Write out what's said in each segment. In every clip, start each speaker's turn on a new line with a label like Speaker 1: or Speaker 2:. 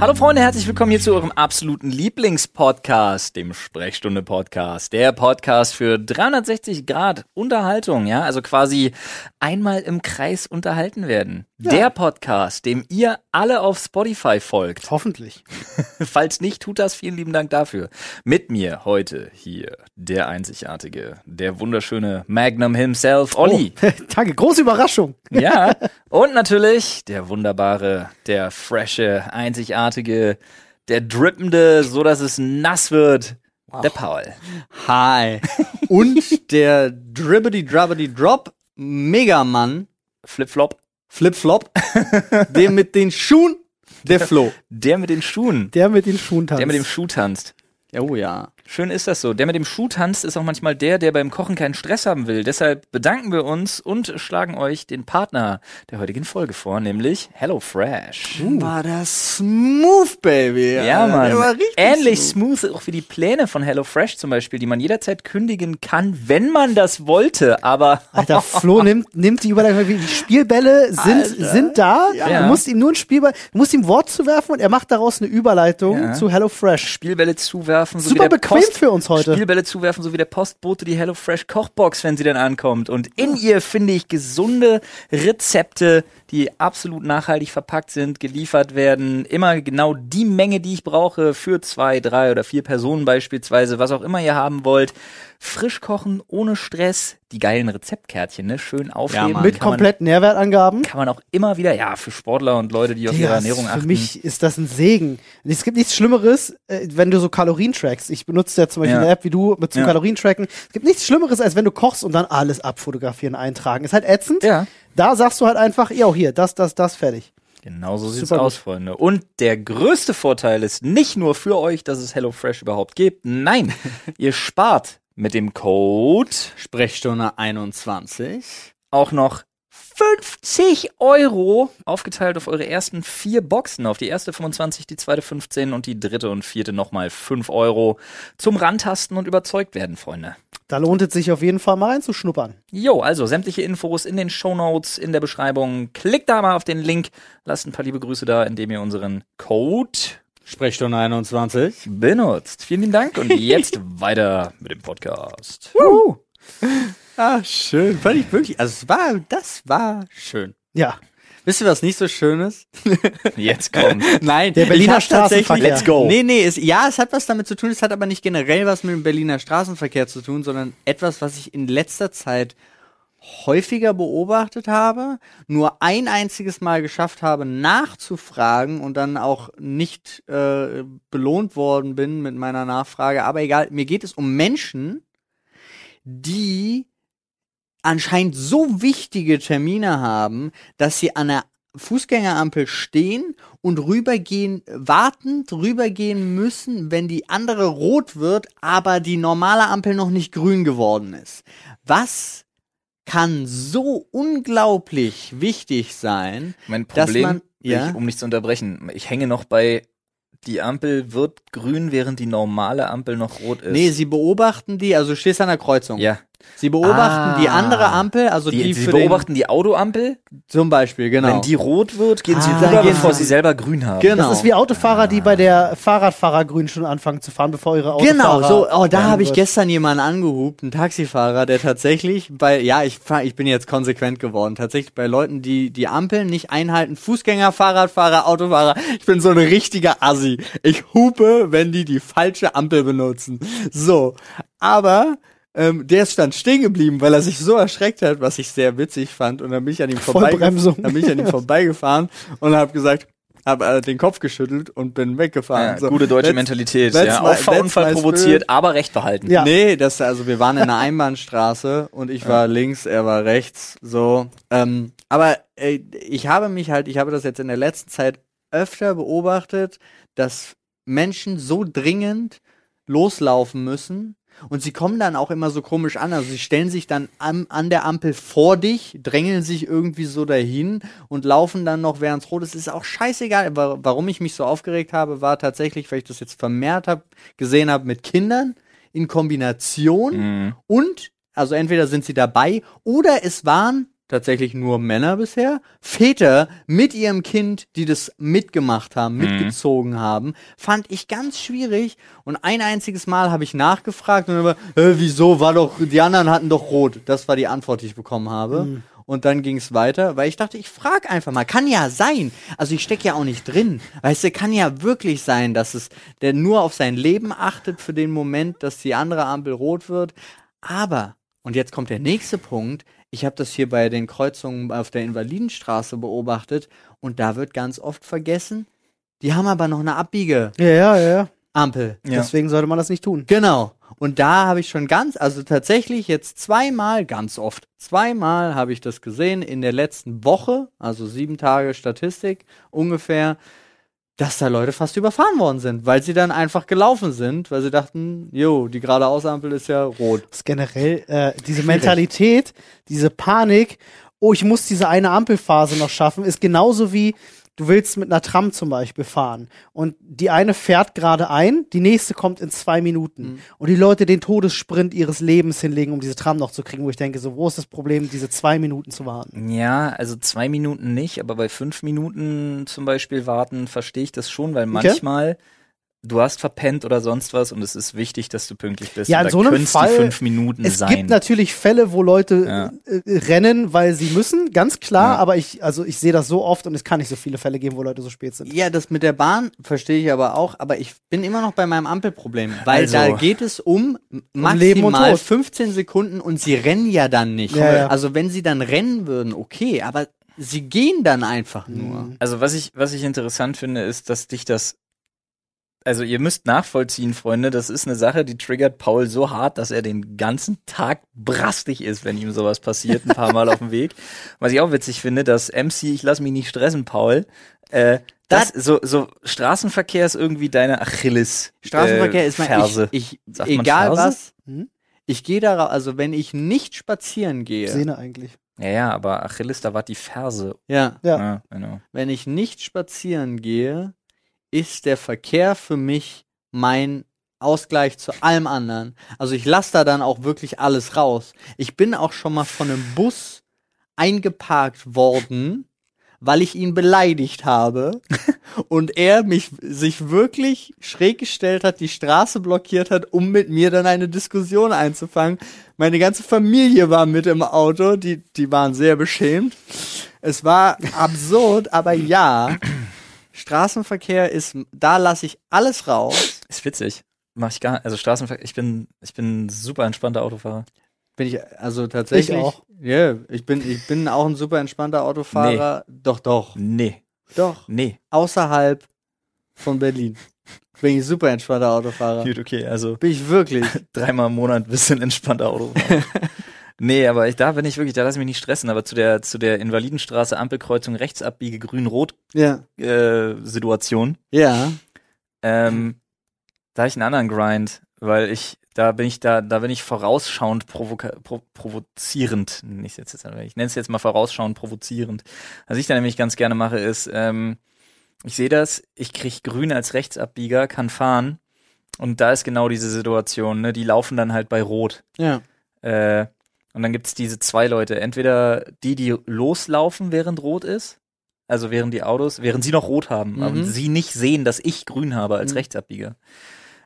Speaker 1: Hallo Freunde, herzlich willkommen hier zu eurem absoluten Lieblingspodcast, dem Sprechstunde-Podcast. Der Podcast für 360 Grad Unterhaltung, ja, also quasi einmal im Kreis unterhalten werden.
Speaker 2: Ja.
Speaker 1: Der Podcast, dem ihr alle auf Spotify folgt.
Speaker 2: Hoffentlich.
Speaker 1: Falls nicht, tut das. Vielen lieben Dank dafür. Mit mir heute hier der einzigartige, der wunderschöne Magnum himself, Olli.
Speaker 2: Oh, danke, große Überraschung.
Speaker 1: Ja, und natürlich der wunderbare, der frische, einzigartige, der drippende, so dass es nass wird, der Paul.
Speaker 3: Hi. Und der Dribbity Drubbity Drop Megamann
Speaker 1: Flip-Flop,
Speaker 3: Flip-Flop, der mit den Schuhen, der Flo.
Speaker 1: der mit den Schuhen,
Speaker 2: Der mit den Schuhen tanzt.
Speaker 1: der mit dem Schuh tanzt.
Speaker 3: Oh ja.
Speaker 1: Schön ist das so. Der mit dem Schuh tanzt ist auch manchmal der, der beim Kochen keinen Stress haben will. Deshalb bedanken wir uns und schlagen euch den Partner der heutigen Folge vor, nämlich HelloFresh.
Speaker 3: War das smooth, Baby.
Speaker 1: Ja,
Speaker 3: Alter.
Speaker 1: Mann.
Speaker 3: Der war richtig
Speaker 1: Ähnlich smooth auch wie die Pläne von HelloFresh zum Beispiel, die man jederzeit kündigen kann, wenn man das wollte. Aber
Speaker 2: Alter, Flo nimmt, nimmt die Überleitung. Die Spielbälle sind, sind da.
Speaker 1: Ja.
Speaker 2: Du musst ihm nur ein Spielball, du musst ihm Wort zuwerfen und er macht daraus eine Überleitung
Speaker 1: Ja.
Speaker 2: zu HelloFresh.
Speaker 1: Spielbälle zuwerfen, so
Speaker 2: Super
Speaker 1: wie der
Speaker 2: bequem
Speaker 1: Post
Speaker 2: für uns heute.
Speaker 1: Spielbälle zuwerfen, so wie der Postbote die HelloFresh Kochbox, wenn sie dann ankommt. Und in ihr finde ich gesunde Rezepte, die absolut nachhaltig verpackt sind, geliefert werden. Immer genau die Menge, die ich brauche für zwei, drei oder vier Personen beispielsweise, was auch immer ihr haben wollt. Frisch kochen, ohne Stress. Die geilen Rezeptkärtchen, ne? Schön aufheben.
Speaker 3: Mann.
Speaker 2: Mit kompletten Nährwertangaben.
Speaker 1: kann man auch immer wieder, ja, für Sportler und Leute, die auf ihre Ernährung
Speaker 2: für
Speaker 1: achten.
Speaker 2: mich ist das ein Segen. Es gibt nichts Schlimmeres, äh, wenn du so Kalorien trackst. Ich benutze ja zum Beispiel
Speaker 1: Ja.
Speaker 2: eine App wie du mit zum
Speaker 1: Ja.
Speaker 2: Kalorien tracken. Es gibt nichts Schlimmeres, als wenn du kochst und dann alles abfotografieren, eintragen. Ist halt ätzend.
Speaker 1: Ja.
Speaker 2: Da sagst du halt einfach, ja, hier, das, das, das, fertig.
Speaker 1: Genau so sieht's
Speaker 2: Super
Speaker 1: aus, Freunde. Und der größte Vorteil ist nicht nur für euch, dass es HelloFresh überhaupt gibt. Nein, ihr spart mit dem Code
Speaker 3: Sprechstunde 21.
Speaker 1: auch noch 50 Euro aufgeteilt auf eure ersten vier Boxen. Auf die erste 25, die zweite 15 und die dritte und vierte nochmal 5 Euro zum Rantasten und überzeugt werden, Freunde.
Speaker 2: Da lohnt es sich auf jeden Fall mal reinzuschnuppern.
Speaker 1: Jo, also sämtliche Infos in den Shownotes, in der Beschreibung. Klickt da mal auf den Link, lasst ein paar liebe Grüße da, indem ihr unseren Code
Speaker 3: Sprechstunde 21.
Speaker 1: benutzt. Vielen lieben Dank und jetzt weiter mit dem Podcast.
Speaker 3: Ah, schön. Fand ich wirklich, also es war, das war schön.
Speaker 2: Ja.
Speaker 3: Wisst ihr, was nicht so schön ist?
Speaker 1: Jetzt kommt.
Speaker 3: Nein,
Speaker 2: Der Berliner Straßenverkehr.
Speaker 1: Let's go.
Speaker 3: Nee, nee, es, ja, es hat was damit zu tun, es hat aber nicht generell was mit dem Berliner Straßenverkehr zu tun, sondern etwas, was ich in letzter Zeit häufiger beobachtet habe, nur ein einziges Mal geschafft habe, nachzufragen und dann auch nicht äh, belohnt worden bin mit meiner Nachfrage. Aber egal, mir geht es um Menschen, die anscheinend so wichtige Termine haben, dass sie an der Fußgängerampel stehen und rübergehen, wartend rübergehen müssen, wenn die andere rot wird, aber die normale Ampel noch nicht grün geworden ist. Was kann so unglaublich wichtig sein,
Speaker 1: Mein
Speaker 3: dass
Speaker 1: Problem,
Speaker 3: man, ja,
Speaker 1: ich, um nicht zu unterbrechen, ich hänge noch bei, die Ampel wird grün, während die normale Ampel noch rot ist.
Speaker 3: nee, sie beobachten die, also du stehst an der Kreuzung.
Speaker 1: ja.
Speaker 3: Sie beobachten die
Speaker 1: Ah.
Speaker 3: andere Ampel, also die,
Speaker 1: Die, sie
Speaker 3: für
Speaker 1: beobachten die Autoampel,
Speaker 3: zum Beispiel, genau.
Speaker 1: wenn die rot wird, gehen sie
Speaker 2: Ah,
Speaker 1: rüber,
Speaker 2: genau.
Speaker 1: bevor sie selber grün haben.
Speaker 3: Genau.
Speaker 2: Das ist wie Autofahrer, die bei der Fahrradfahrergrün schon anfangen zu fahren, bevor ihre Autofahrer
Speaker 3: Genau, so, oh, da habe ich gestern jemanden angehupt, einen Taxifahrer, der tatsächlich bei, ja, ich fahr, ich bin jetzt konsequent geworden, tatsächlich bei Leuten, die die Ampeln nicht einhalten, Fußgänger, Fahrradfahrer, Autofahrer, ich bin so ein richtiger Assi. Ich hupe, wenn die die falsche Ampel benutzen. So, aber ähm, der ist dann stehen geblieben, weil er sich so erschreckt hat, was ich sehr witzig fand. Und dann bin ich an ihm vorbei,
Speaker 2: Vollbremsung.
Speaker 3: dann bin ich an ihm vorbeigefahren und habe gesagt, habe äh, den Kopf geschüttelt und bin weggefahren.
Speaker 1: Ja,
Speaker 3: so,
Speaker 1: gute deutsche
Speaker 3: let's-
Speaker 1: Mentalität.
Speaker 3: let's
Speaker 1: Ja.
Speaker 3: let's my
Speaker 1: provoziert,
Speaker 3: spirit.
Speaker 1: aber Recht behalten.
Speaker 2: Ja.
Speaker 3: Nee, das, also wir waren in einer Einbahnstraße und ich war links, er war rechts, so. Ähm, aber äh, ich habe mich halt, ich habe das jetzt in der letzten Zeit öfter beobachtet, dass Menschen so dringend loslaufen müssen und sie kommen dann auch immer so komisch an. Also sie stellen sich dann an, an der Ampel vor dich, drängeln sich irgendwie so dahin und laufen dann noch, während rot ist. Ist auch scheißegal. Wa- Warum ich mich so aufgeregt habe, war tatsächlich, weil ich das jetzt vermehrt habe, gesehen habe mit Kindern in Kombination
Speaker 1: Mhm.
Speaker 3: und, also entweder sind sie dabei oder es waren tatsächlich nur Männer bisher. Väter mit ihrem Kind, die das mitgemacht haben,
Speaker 1: Mhm.
Speaker 3: mitgezogen haben, fand ich ganz schwierig. Und ein einziges Mal habe ich nachgefragt und immer, äh, wieso war doch, die anderen hatten doch rot. Das war die Antwort, die ich bekommen habe.
Speaker 1: Mhm.
Speaker 3: Und dann ging es weiter, weil ich dachte, ich frage einfach mal. Kann ja sein. Also ich stecke ja auch nicht drin. Weißt du, kann ja wirklich sein, dass es der nur auf sein Leben achtet für den Moment, dass die andere Ampel rot wird. Aber, und jetzt kommt der nächste Punkt, ich habe das hier bei den Kreuzungen auf der Invalidenstraße beobachtet und da wird ganz oft vergessen, die haben aber noch eine Abbiegeampel.
Speaker 2: Ja, ja, ja. ja.
Speaker 1: Ja.
Speaker 2: Deswegen sollte man das nicht tun.
Speaker 3: Genau. Und da habe ich schon ganz, also tatsächlich jetzt zweimal, ganz oft, zweimal habe ich das gesehen in der letzten Woche, also sieben Tage Statistik ungefähr, dass da Leute fast überfahren worden sind, weil sie dann einfach gelaufen sind, weil sie dachten, jo, die geradeausampel ist ja rot.
Speaker 2: Das ist generell äh, diese Mentalität, diese Panik, oh, ich muss diese eine Ampelphase noch schaffen, ist genauso wie du willst mit einer Tram zum Beispiel fahren und die eine fährt gerade ein, die nächste kommt in zwei Minuten
Speaker 3: Mhm.
Speaker 2: und die Leute den Todessprint ihres Lebens hinlegen, um diese Tram noch zu kriegen, wo ich denke, so, wo ist das Problem, diese zwei Minuten zu warten?
Speaker 1: Ja, also zwei Minuten nicht, aber bei fünf Minuten zum Beispiel warten verstehe ich das schon, weil
Speaker 2: Okay.
Speaker 1: Du hast verpennt oder sonst was und es ist wichtig, dass du pünktlich bist.
Speaker 2: Ja,
Speaker 1: Und
Speaker 2: in so einem Fall-
Speaker 1: fünf Minuten
Speaker 2: Es
Speaker 1: sein.
Speaker 2: gibt natürlich Fälle, wo Leute
Speaker 1: Ja.
Speaker 2: äh, rennen, weil sie müssen, ganz klar,
Speaker 1: Ja.
Speaker 2: aber ich, also ich sehe das so oft und es kann nicht so viele Fälle geben, wo Leute so spät sind.
Speaker 3: Ja, das mit der Bahn verstehe ich aber auch, aber ich bin immer noch bei meinem Ampelproblem, weil
Speaker 1: Also.
Speaker 3: da geht es um
Speaker 2: Leben und
Speaker 3: maximal
Speaker 2: Tod.
Speaker 3: 15 Sekunden und sie rennen ja dann nicht.
Speaker 2: Ja, ja.
Speaker 3: Also wenn sie dann rennen würden, okay, aber sie gehen dann einfach nur.
Speaker 1: Also was ich, was ich interessant finde, ist, dass dich das, also ihr müsst nachvollziehen, Freunde, das ist eine Sache, die triggert Paul so hart, dass er den ganzen Tag brastig ist, wenn ihm sowas passiert, ein paar Mal auf dem Weg. Was ich auch witzig finde, dass MC, ich lass mich nicht stressen, Paul, äh, das, so, so Straßenverkehr ist irgendwie deine Achilles.
Speaker 3: Straßenverkehr
Speaker 1: äh,
Speaker 3: ist mein
Speaker 1: Ferse.
Speaker 3: ich, ich egal
Speaker 1: Ferse?
Speaker 3: was.
Speaker 2: Hm?
Speaker 3: Ich gehe darauf, also wenn ich nicht spazieren gehe,
Speaker 2: Sehne eigentlich.
Speaker 1: Ja, ja, aber Achilles, da war die Ferse.
Speaker 3: ja,
Speaker 2: Ja.
Speaker 1: Ja, genau.
Speaker 3: wenn ich nicht spazieren gehe, ist der Verkehr für mich mein Ausgleich zu allem anderen. Also ich lasse da dann auch wirklich alles raus. Ich bin auch schon mal von einem Bus eingeparkt worden, weil ich ihn beleidigt habe und er mich sich wirklich schräg gestellt hat, die Straße blockiert hat, um mit mir dann eine Diskussion einzufangen. Meine ganze Familie war mit im Auto, die die waren sehr beschämt. Es war absurd, aber ja, Straßenverkehr ist, da lasse ich alles raus.
Speaker 1: Ist witzig. Mach ich gar, also Straßenverkehr, ich bin, ich bin ein super entspannter Autofahrer.
Speaker 3: Bin ich also tatsächlich.
Speaker 2: Ich auch.
Speaker 3: Ja, ich bin, ich bin auch ein super entspannter Autofahrer. Doch, doch,
Speaker 1: Nee,
Speaker 3: doch.
Speaker 1: nee.
Speaker 3: Außerhalb von Berlin bin ich super entspannter Autofahrer.
Speaker 1: Gut, okay, also
Speaker 3: Bin ich wirklich.
Speaker 1: dreimal im Monat ein bisschen entspannter Auto fahren. nee, aber ich, da bin ich wirklich, da lass ich mich nicht stressen, aber zu der, zu der Invalidenstraße, Ampelkreuzung, rechts abbiege, grün-rot
Speaker 3: Ja.
Speaker 1: äh, Situation,
Speaker 3: Ja.
Speaker 1: ähm, da habe ich einen anderen Grind, weil ich, da bin ich da, da bin ich vorausschauend provoka pro provozierend, ich jetzt ich nenne es jetzt mal vorausschauend provozierend. Was ich da nämlich ganz gerne mache, ist, ähm, ich sehe das, ich krieg grün als Rechtsabbieger, kann fahren und da ist genau diese Situation, ne? Die laufen dann halt bei Rot.
Speaker 3: Ja.
Speaker 1: Äh, und dann gibt's diese zwei Leute. Entweder die, die loslaufen, während rot ist, also während die Autos, während sie noch rot haben, aber
Speaker 3: Mhm.
Speaker 1: sie nicht sehen, dass ich grün habe als
Speaker 3: Mhm.
Speaker 1: Rechtsabbieger.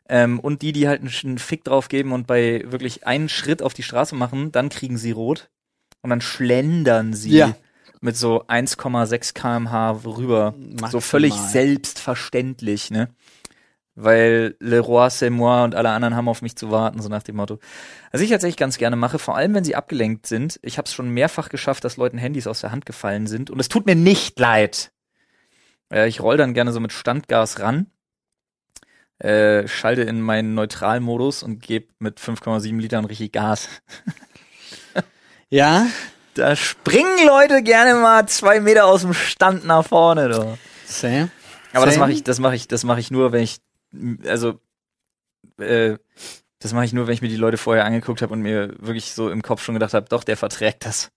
Speaker 1: Ähm, und die, die halt einen, Fick drauf geben und bei wirklich einen Schritt auf die Straße machen, dann kriegen sie rot und dann schlendern sie
Speaker 3: Ja.
Speaker 1: mit so 1,6 kmh rüber. So
Speaker 3: Maximal.
Speaker 1: völlig selbstverständlich, ne? Weil Le Roi, c'est moi und alle anderen haben auf mich zu warten, so nach dem Motto. Was ich tatsächlich ganz gerne mache, vor allem wenn sie abgelenkt sind, ich habe es schon mehrfach geschafft, dass Leuten Handys aus der Hand gefallen sind und es tut mir nicht leid. Äh, ich roll dann gerne so mit Standgas ran, äh, schalte in meinen Neutralmodus und gebe mit 5,7 Litern richtig Gas.
Speaker 3: Ja.
Speaker 1: Da springen Leute gerne mal zwei Meter aus dem Stand nach vorne, doch.
Speaker 3: Same.
Speaker 1: Aber das
Speaker 3: Same.
Speaker 1: mache ich, das mache ich, das mache ich nur, wenn ich, also, äh, das mache ich nur, wenn ich mir die Leute vorher angeguckt habe und mir wirklich so im Kopf schon gedacht habe, doch, der verträgt das.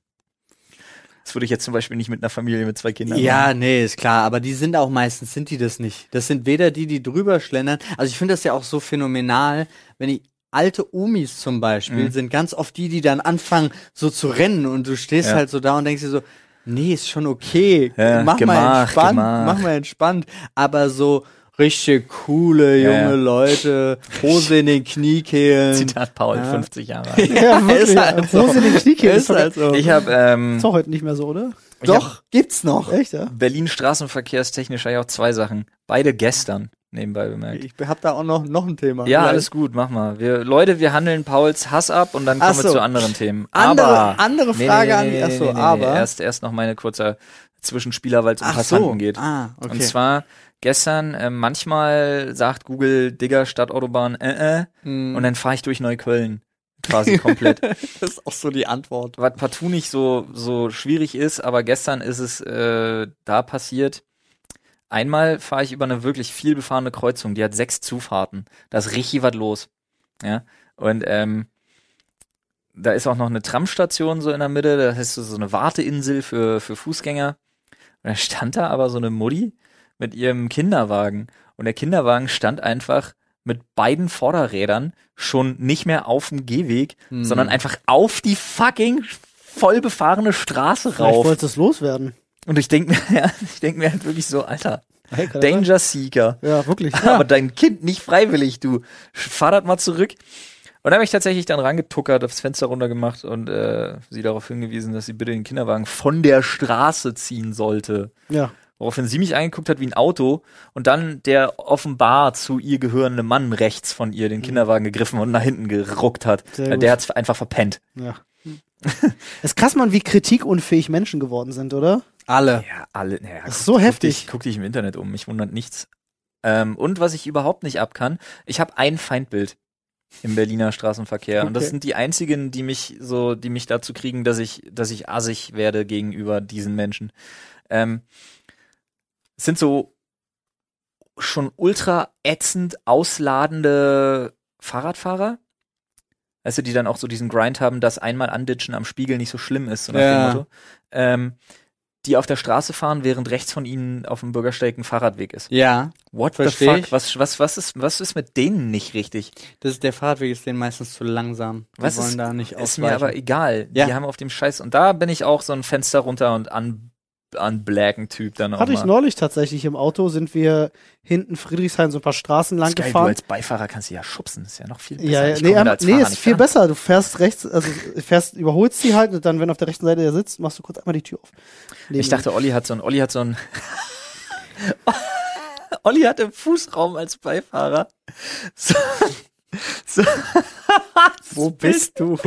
Speaker 1: Das würde ich jetzt zum Beispiel nicht mit einer Familie mit zwei Kindern
Speaker 3: Ja,
Speaker 1: machen.
Speaker 3: nee, ist klar, aber die sind auch meistens, sind die das nicht. Das sind weder die, die drüber schlendern. Also ich finde das ja auch so phänomenal, wenn ich alte Omis zum Beispiel
Speaker 1: Mhm.
Speaker 3: sind ganz oft die, die dann anfangen so zu rennen und du stehst
Speaker 1: Ja.
Speaker 3: halt so da und denkst dir so, nee, ist schon okay.
Speaker 1: Ja,
Speaker 3: mach mal
Speaker 1: Gemach,
Speaker 3: entspannt,
Speaker 1: Gemach.
Speaker 3: mach mal entspannt. Aber so richtig coole junge
Speaker 1: ja.
Speaker 3: Leute, Hose in den Kniekehlen.
Speaker 1: Zitat Paul,
Speaker 3: Ja.
Speaker 1: 50 Jahre alt.
Speaker 2: Ja, wirklich.
Speaker 3: Ist halt so.
Speaker 2: so sind die Kniekehlen.
Speaker 3: Ist halt so.
Speaker 1: Ich habe ähm,
Speaker 2: Ist doch heute nicht mehr so, oder?
Speaker 1: ich hab
Speaker 3: Doch, gibt's noch.
Speaker 2: Echt, ja?
Speaker 1: Berlin straßenverkehrstechnisch eigentlich auch zwei Sachen. Beide gestern, nebenbei bemerkt.
Speaker 3: Ich hab da auch noch, noch ein Thema.
Speaker 1: Ja,
Speaker 3: Vielleicht.
Speaker 1: alles gut, mach mal. Wir, Leute, wir handeln Pauls Hass ab und dann kommen wir
Speaker 3: so.
Speaker 1: zu anderen Themen.
Speaker 3: Andere-
Speaker 1: aber,
Speaker 3: andere Frage an die- ach so, aber-
Speaker 1: Erst, erst noch meine kurzer Zwischenspieler, weil es um Passanten
Speaker 3: so.
Speaker 1: geht.
Speaker 3: Ah, okay.
Speaker 1: Und zwar gestern, äh, manchmal sagt Google, Digger, Stadtautobahn, äh, äh,
Speaker 3: Hm.
Speaker 1: und dann fahre ich durch Neukölln. Quasi komplett.
Speaker 3: das ist auch so die Antwort.
Speaker 1: was partout nicht so, so schwierig ist, aber gestern ist es äh, da passiert. Einmal fahre ich über eine wirklich viel befahrene Kreuzung, die hat sechs Zufahrten. Da ist richtig was los. Ja. Und ähm, da ist auch noch eine Tramstation so in der Mitte, da ist so so eine Warteinsel für, für Fußgänger. Und da stand da aber so eine Mutti mit ihrem Kinderwagen. Und der Kinderwagen stand einfach mit beiden Vorderrädern schon nicht mehr auf dem Gehweg,
Speaker 3: Hm.
Speaker 1: sondern einfach auf die fucking voll befahrene Straße
Speaker 2: Vielleicht
Speaker 1: rauf.
Speaker 2: wolltest es loswerden.
Speaker 1: Und ich denke mir, ja, ich denke mir halt wirklich so, Alter,
Speaker 2: Hey, das?
Speaker 1: Danger Seeker.
Speaker 2: Ja, wirklich.
Speaker 1: Aber dein Kind nicht freiwillig, du. Fahr das mal zurück. Und da habe ich tatsächlich dann rangetuckert, aufs Fenster runtergemacht und äh, sie darauf hingewiesen, dass sie bitte den Kinderwagen von der Straße ziehen sollte.
Speaker 2: Ja.
Speaker 1: Woraufhin sie mich angeguckt hat wie ein Auto und dann der offenbar zu ihr gehörende Mann rechts von ihr den Kinderwagen gegriffen und nach hinten geruckt hat. Äh. Der hat's einfach verpennt.
Speaker 2: ja. Es ist krass, man, wie kritikunfähig Menschen geworden sind, oder?
Speaker 3: Alle.
Speaker 1: Ja, alle. Naja,
Speaker 2: Das ist
Speaker 1: guck-
Speaker 2: so
Speaker 1: guck
Speaker 2: heftig.
Speaker 1: Dich, guck dich im Internet um, mich wundert nichts. Ähm, und was ich überhaupt nicht abkann, ich habe ein Feindbild im Berliner Straßenverkehr und das
Speaker 2: Okay.
Speaker 1: sind die einzigen, die mich so, die mich dazu kriegen, dass ich, dass ich assig werde gegenüber diesen Menschen. Ähm, es sind so schon ultra ätzend ausladende Fahrradfahrer. Du, die dann auch so diesen Grind haben, dass einmal anditschen am Spiegel nicht so schlimm ist, so nach
Speaker 3: Ja.
Speaker 1: dem Motto. Ähm, die auf der Straße fahren, während rechts von ihnen auf dem Bürgersteig ein Fahrradweg ist.
Speaker 3: Ja,
Speaker 1: What the fuck?
Speaker 3: ich.
Speaker 1: Was, was, was, ist, was ist mit denen nicht richtig?
Speaker 3: das ist der Fahrradweg ist denen meistens zu langsam. Die
Speaker 1: Was
Speaker 3: wollen
Speaker 1: ist,
Speaker 3: da nicht
Speaker 1: ist mir
Speaker 3: ausweichen.
Speaker 1: aber egal.
Speaker 3: Ja.
Speaker 1: Die haben auf dem Scheiß, und da bin ich auch so ein Fenster runter und an, an blacken Typ dann auch
Speaker 2: Hatte ich
Speaker 1: mal.
Speaker 2: neulich tatsächlich im Auto, sind wir hinten Friedrichshain so ein paar Straßen lang
Speaker 1: geil, du
Speaker 2: gefahren.
Speaker 1: als Beifahrer kannst du ja schubsen, ist ja noch viel besser.
Speaker 2: Ja, ja
Speaker 1: Ich
Speaker 2: nee, ähm, nee ist viel
Speaker 1: dran.
Speaker 2: besser. Du fährst rechts, also fährst, überholst sie halt und dann, wenn auf der rechten Seite der sitzt, machst du kurz einmal die Tür auf. Neben
Speaker 1: Ich dachte, Olli hat so ein, Olli hat so ein, Olli hat im Fußraum als Beifahrer. So, so,
Speaker 3: Wo bist du?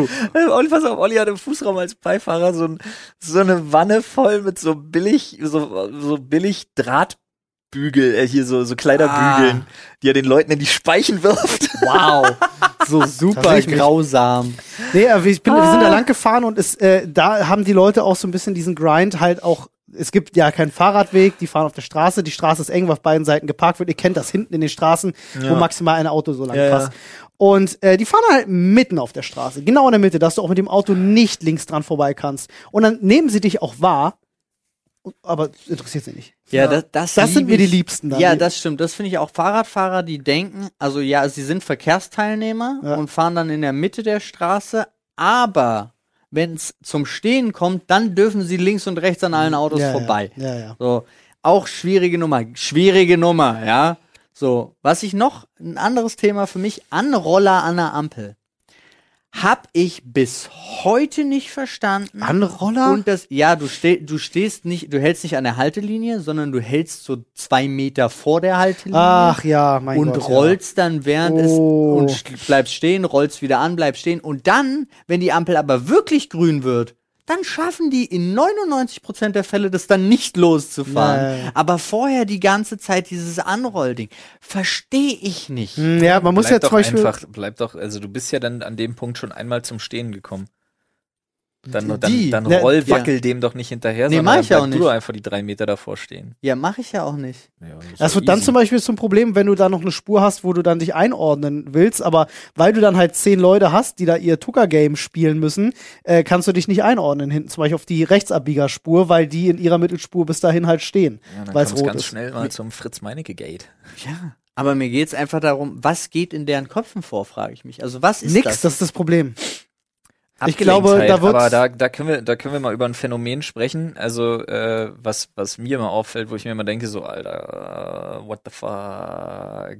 Speaker 1: Olli, pass auf, Olli hat im Fußraum als Beifahrer so, ein, so eine Wanne voll mit so billig, so, so billig Drahtbügel, äh, hier so, so Kleiderbügeln,
Speaker 3: Ah.
Speaker 1: die er den Leuten in die Speichen wirft.
Speaker 3: Wow. So super grausam.
Speaker 2: Nee, aber ich bin, wir
Speaker 1: Ah.
Speaker 2: sind da lang gefahren und es, äh, da haben die Leute auch so ein bisschen diesen Grind halt auch. Es gibt ja keinen Fahrradweg, die fahren auf der Straße, die Straße ist eng, weil auf beiden Seiten geparkt wird. Ihr kennt das hinten in den Straßen, wo
Speaker 1: Ja.
Speaker 2: maximal ein Auto so lang
Speaker 1: Ja, ja.
Speaker 2: passt. Und äh, die fahren halt mitten auf der Straße, genau in der Mitte, dass du auch mit dem Auto nicht links dran vorbei kannst. Und dann nehmen sie dich auch wahr, aber interessiert sie nicht.
Speaker 3: Ja, das, das,
Speaker 2: Das sind mir die. Liebsten dann.
Speaker 3: Ja, das stimmt. Das finde ich auch Fahrradfahrer, die denken, also ja, sie sind Verkehrsteilnehmer
Speaker 2: Ja.
Speaker 3: und fahren dann in der Mitte der Straße, aber wenn es zum Stehen kommt, dann dürfen sie links und rechts an allen Autos
Speaker 2: ja,
Speaker 3: vorbei.
Speaker 2: Ja, ja. ja.
Speaker 3: So, auch schwierige Nummer. Schwierige Nummer, ja. So, was ich noch, ein anderes Thema für mich, Anroller an der Ampel. Hab ich bis heute nicht verstanden.
Speaker 2: Anroller?
Speaker 3: Und das, ja, du, steh, du stehst nicht, du hältst nicht an der Haltelinie, sondern du hältst so zwei Meter vor der Haltelinie.
Speaker 2: Ach ja, mein
Speaker 3: und
Speaker 2: Gott.
Speaker 3: rollst dann während
Speaker 2: Oh.
Speaker 3: es und st- bleibst stehen, rollst wieder an, bleibst stehen und dann, wenn die Ampel aber wirklich grün wird, dann schaffen die in 99% der Fälle das dann nicht loszufahren.
Speaker 2: Ja.
Speaker 3: Aber vorher die ganze Zeit dieses Anrollding verstehe ich nicht.
Speaker 2: Ja. Hm, ja, man muss
Speaker 1: bleib
Speaker 2: ja
Speaker 1: doch
Speaker 2: zum Beispiel.
Speaker 1: einfach, bleib doch, also du bist ja dann an dem Punkt schon einmal zum Stehen gekommen. Dann,
Speaker 3: Die?
Speaker 1: dann, dann
Speaker 2: Ne,
Speaker 1: roll,
Speaker 3: ja.
Speaker 1: wackel dem doch nicht hinterher,
Speaker 3: Nee,
Speaker 1: sondern
Speaker 3: mach ich ja auch
Speaker 1: du
Speaker 3: nicht.
Speaker 1: doch einfach die drei Meter davor stehen.
Speaker 3: Ja, mache ich ja auch nicht.
Speaker 1: Ja,
Speaker 2: Das
Speaker 1: doch
Speaker 2: wird dann
Speaker 1: easy.
Speaker 2: zum Beispiel zum Problem, wenn du da noch eine Spur hast, wo du dann dich einordnen willst, aber weil du dann halt zehn Leute hast, die da ihr Tucker-Game spielen müssen, äh, kannst du dich nicht einordnen hinten, zum Beispiel auf die Rechtsabbiegerspur, weil die in ihrer Mittelspur bis dahin halt stehen,
Speaker 1: ja, dann
Speaker 2: weil es rot
Speaker 1: ganz
Speaker 2: ist.
Speaker 1: schnell mal zum Fritz Meinecke Gate.
Speaker 3: Ja. Aber mir geht's einfach darum, was geht in deren Köpfen vor, frage ich mich. Also was ist
Speaker 2: Nix,
Speaker 3: das?
Speaker 2: das ist das Problem. Ich glaube, da wird's-
Speaker 1: aber da, da können wir, da können wir mal über ein Phänomen sprechen. Also äh, was, was mir immer auffällt, wo ich mir immer denke, so Alter, what the fuck?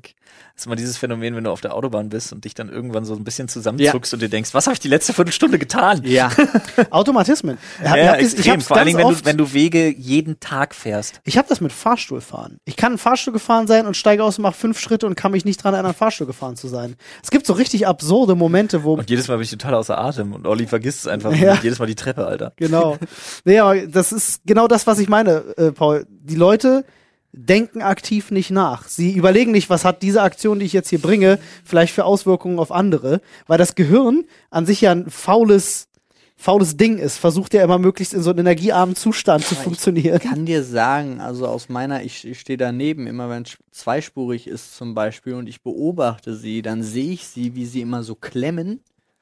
Speaker 1: Das ist immer dieses Phänomen, wenn du auf der Autobahn bist und dich dann irgendwann so ein bisschen zusammenzuckst und dir denkst, was habe ich die letzte Viertelstunde getan?
Speaker 3: ja,
Speaker 2: Automatismen. Habt- ihr
Speaker 1: Ja,
Speaker 2: ich
Speaker 1: extrem. Vor allen Dingen, wenn du, wenn du Wege jeden Tag fährst.
Speaker 2: Ich habe das mit Fahrstuhlfahren. Ich kann Fahrstuhl gefahren sein und steige aus und mache fünf Schritte und kann mich nicht dran erinnern, Fahrstuhl gefahren zu sein. Es gibt so richtig absurde Momente, wo
Speaker 1: Und jedes Mal bin ich total außer Atem und Olli vergisst es einfach.
Speaker 2: Ja.
Speaker 1: Und jedes Mal die Treppe, Alter.
Speaker 2: Genau. aber das ist genau das, was ich meine, äh, Paul. Die Leute denken aktiv nicht nach. Sie überlegen nicht, was hat diese Aktion, die ich jetzt hier bringe, vielleicht für Auswirkungen auf andere, weil das Gehirn an sich ja ein faules, faules Ding ist. Versucht ja immer möglichst in so einem energiearmen Zustand zu funktionieren.
Speaker 3: kann dir sagen, also aus meiner, ich, ich stehe daneben, immer wenn es zweispurig ist zum Beispiel und ich beobachte sie, dann sehe ich sie, wie sie immer so klemmen,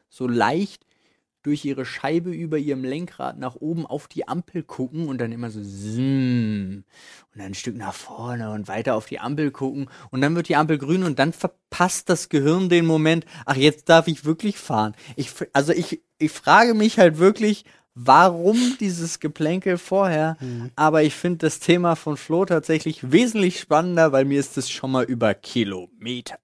Speaker 3: so leicht durch ihre Scheibe über ihrem Lenkrad nach oben auf die Ampel gucken und dann immer so und dann ein Stück nach vorne und weiter auf die Ampel gucken und dann wird die Ampel grün und dann verpasst das Gehirn den Moment, ach jetzt darf ich wirklich fahren. Ich, also ich, ich frage mich halt wirklich, warum dieses Geplänkel vorher, aber ich finde das Thema von Flo tatsächlich wesentlich spannender, weil mir ist das schon mal über Kilometer.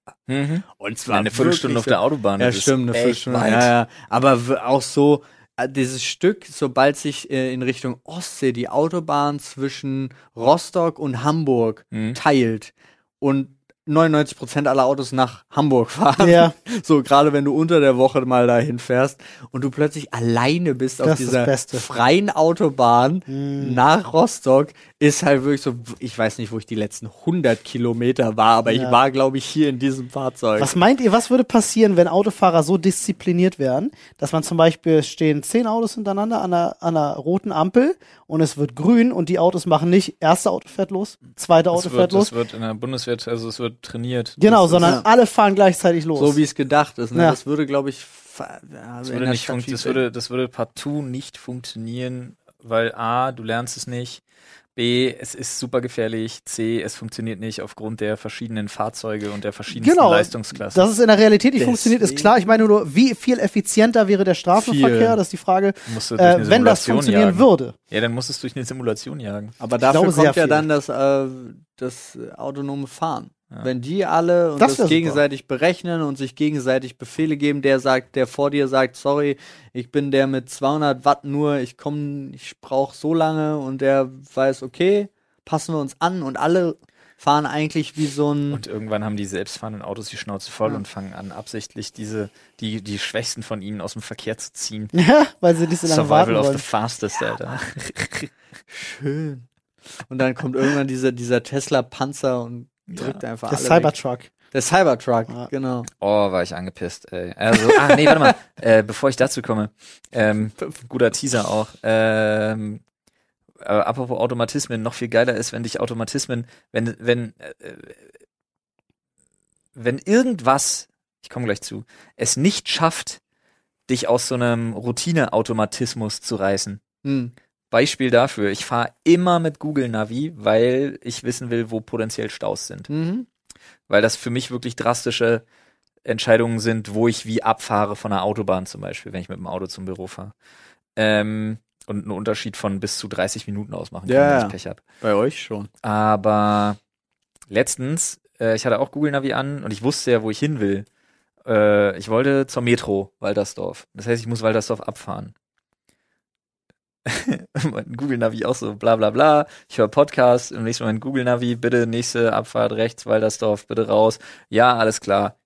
Speaker 3: Und zwar
Speaker 1: Eine Viertelstunde auf der Autobahn.
Speaker 3: ja, stimmt, eine Viertelstunde. Ja, ja. Aber auch so, äh, dieses Stück, sobald sich äh, in Richtung Ostsee die Autobahn zwischen Rostock und Hamburg
Speaker 1: Mhm.
Speaker 3: teilt und 99% aller Autos nach Hamburg fahren.
Speaker 2: Ja.
Speaker 3: So, gerade wenn du unter der Woche mal dahin fährst und du plötzlich alleine bist auf
Speaker 2: Das das
Speaker 3: dieser
Speaker 2: Beste.
Speaker 3: freien Autobahn nach Rostock, ist halt wirklich so, ich weiß nicht, wo ich die letzten 100 Kilometer war, aber
Speaker 2: Ja.
Speaker 3: ich war, glaube ich, hier in diesem Fahrzeug.
Speaker 2: Was meint ihr, was würde passieren, wenn Autofahrer so diszipliniert wären, dass man zum Beispiel es stehen zehn Autos hintereinander an einer, an einer roten Ampel und es wird grün und die Autos machen nicht, erste Auto fährt los, zweite Auto
Speaker 1: Das
Speaker 2: fährt
Speaker 1: wird,
Speaker 2: los.
Speaker 1: das wird in der Bundeswehr, also es wird trainiert.
Speaker 2: Genau,
Speaker 1: das,
Speaker 2: sondern
Speaker 3: ja.
Speaker 2: alle fahren gleichzeitig los.
Speaker 3: So wie es gedacht ist. Ne?
Speaker 2: Ja.
Speaker 3: Das würde, glaube ich,
Speaker 1: Das würde, nicht
Speaker 3: Stadt
Speaker 1: das, würde, das würde partout nicht funktionieren, weil A, du lernst es nicht, B, es ist super gefährlich, C, es funktioniert nicht aufgrund der verschiedenen Fahrzeuge und der verschiedensten
Speaker 2: Genau,
Speaker 1: Leistungsklassen.
Speaker 2: dass es in der Realität nicht funktioniert, ist
Speaker 3: Deswegen-
Speaker 2: klar. Ich meine nur, wie viel effizienter wäre der Straßenverkehr?
Speaker 3: Viel.
Speaker 2: Das ist die Frage, äh, wenn das
Speaker 1: Simulation
Speaker 2: funktionieren
Speaker 1: jagen.
Speaker 2: würde.
Speaker 1: Ja, dann musst du es durch eine Simulation jagen.
Speaker 3: Aber dafür
Speaker 2: glaube,
Speaker 3: kommt ja
Speaker 2: viel.
Speaker 3: dann das, äh, das autonome Fahren.
Speaker 1: Ja.
Speaker 3: Wenn die alle und
Speaker 2: Das
Speaker 3: das,
Speaker 2: wär super.
Speaker 3: gegenseitig berechnen und sich gegenseitig Befehle geben, der sagt, der vor dir sagt, sorry, ich bin der mit 200 Watt nur, ich komme, ich brauche so lange und der weiß, okay, passen wir uns an und alle fahren eigentlich wie so ein
Speaker 1: Und irgendwann haben die selbstfahrenden Autos die Schnauze voll
Speaker 3: Ja.
Speaker 1: und fangen an, absichtlich diese, die, die Schwächsten von ihnen aus dem Verkehr zu ziehen.
Speaker 2: Ja, weil sie nicht so lange warten
Speaker 1: Survival of the
Speaker 2: wollen.
Speaker 1: fastest, Alter.
Speaker 3: schön. Und dann kommt irgendwann dieser, dieser Tesla-Panzer und drückt einfach
Speaker 2: Der
Speaker 3: alle weg.
Speaker 2: Cybertruck.
Speaker 3: Der Cybertruck,
Speaker 2: Ja.
Speaker 3: genau.
Speaker 1: Oh, war ich angepisst, ey. Also, ah, nee, warte mal. Äh, bevor ich dazu komme, ähm, guter Teaser auch. Ähm, äh, apropos Automatismen, noch viel geiler ist, wenn dich Automatismen, wenn, wenn, äh, wenn irgendwas, ich komme gleich zu, es nicht schafft, dich aus so einem Routine-Automatismus zu reißen.
Speaker 3: Hm.
Speaker 1: Beispiel dafür, ich fahre immer mit Google Navi, weil ich wissen will, wo potenziell Staus sind
Speaker 3: Mhm.
Speaker 1: weil das für mich wirklich drastische Entscheidungen sind, wo ich wie abfahre von der Autobahn zum Beispiel, wenn ich mit dem Auto zum Büro fahre. Ähm, und einen Unterschied von bis zu 30 Minuten ausmachen kann,
Speaker 3: Ja,
Speaker 1: wenn ich Pech hab.
Speaker 3: Bei euch schon.
Speaker 1: Aber letztens, äh, ich hatte auch Google Navi an und ich wusste ja, wo ich hin will. Äh, ich wollte zur Metro Waltersdorf. Das heißt, ich muss Waltersdorf abfahren. Google Navi auch so bla bla bla. Ich höre Podcast, im nächsten Moment Google Navi, bitte nächste Abfahrt rechts, Waltersdorf, bitte raus. Ja, alles klar.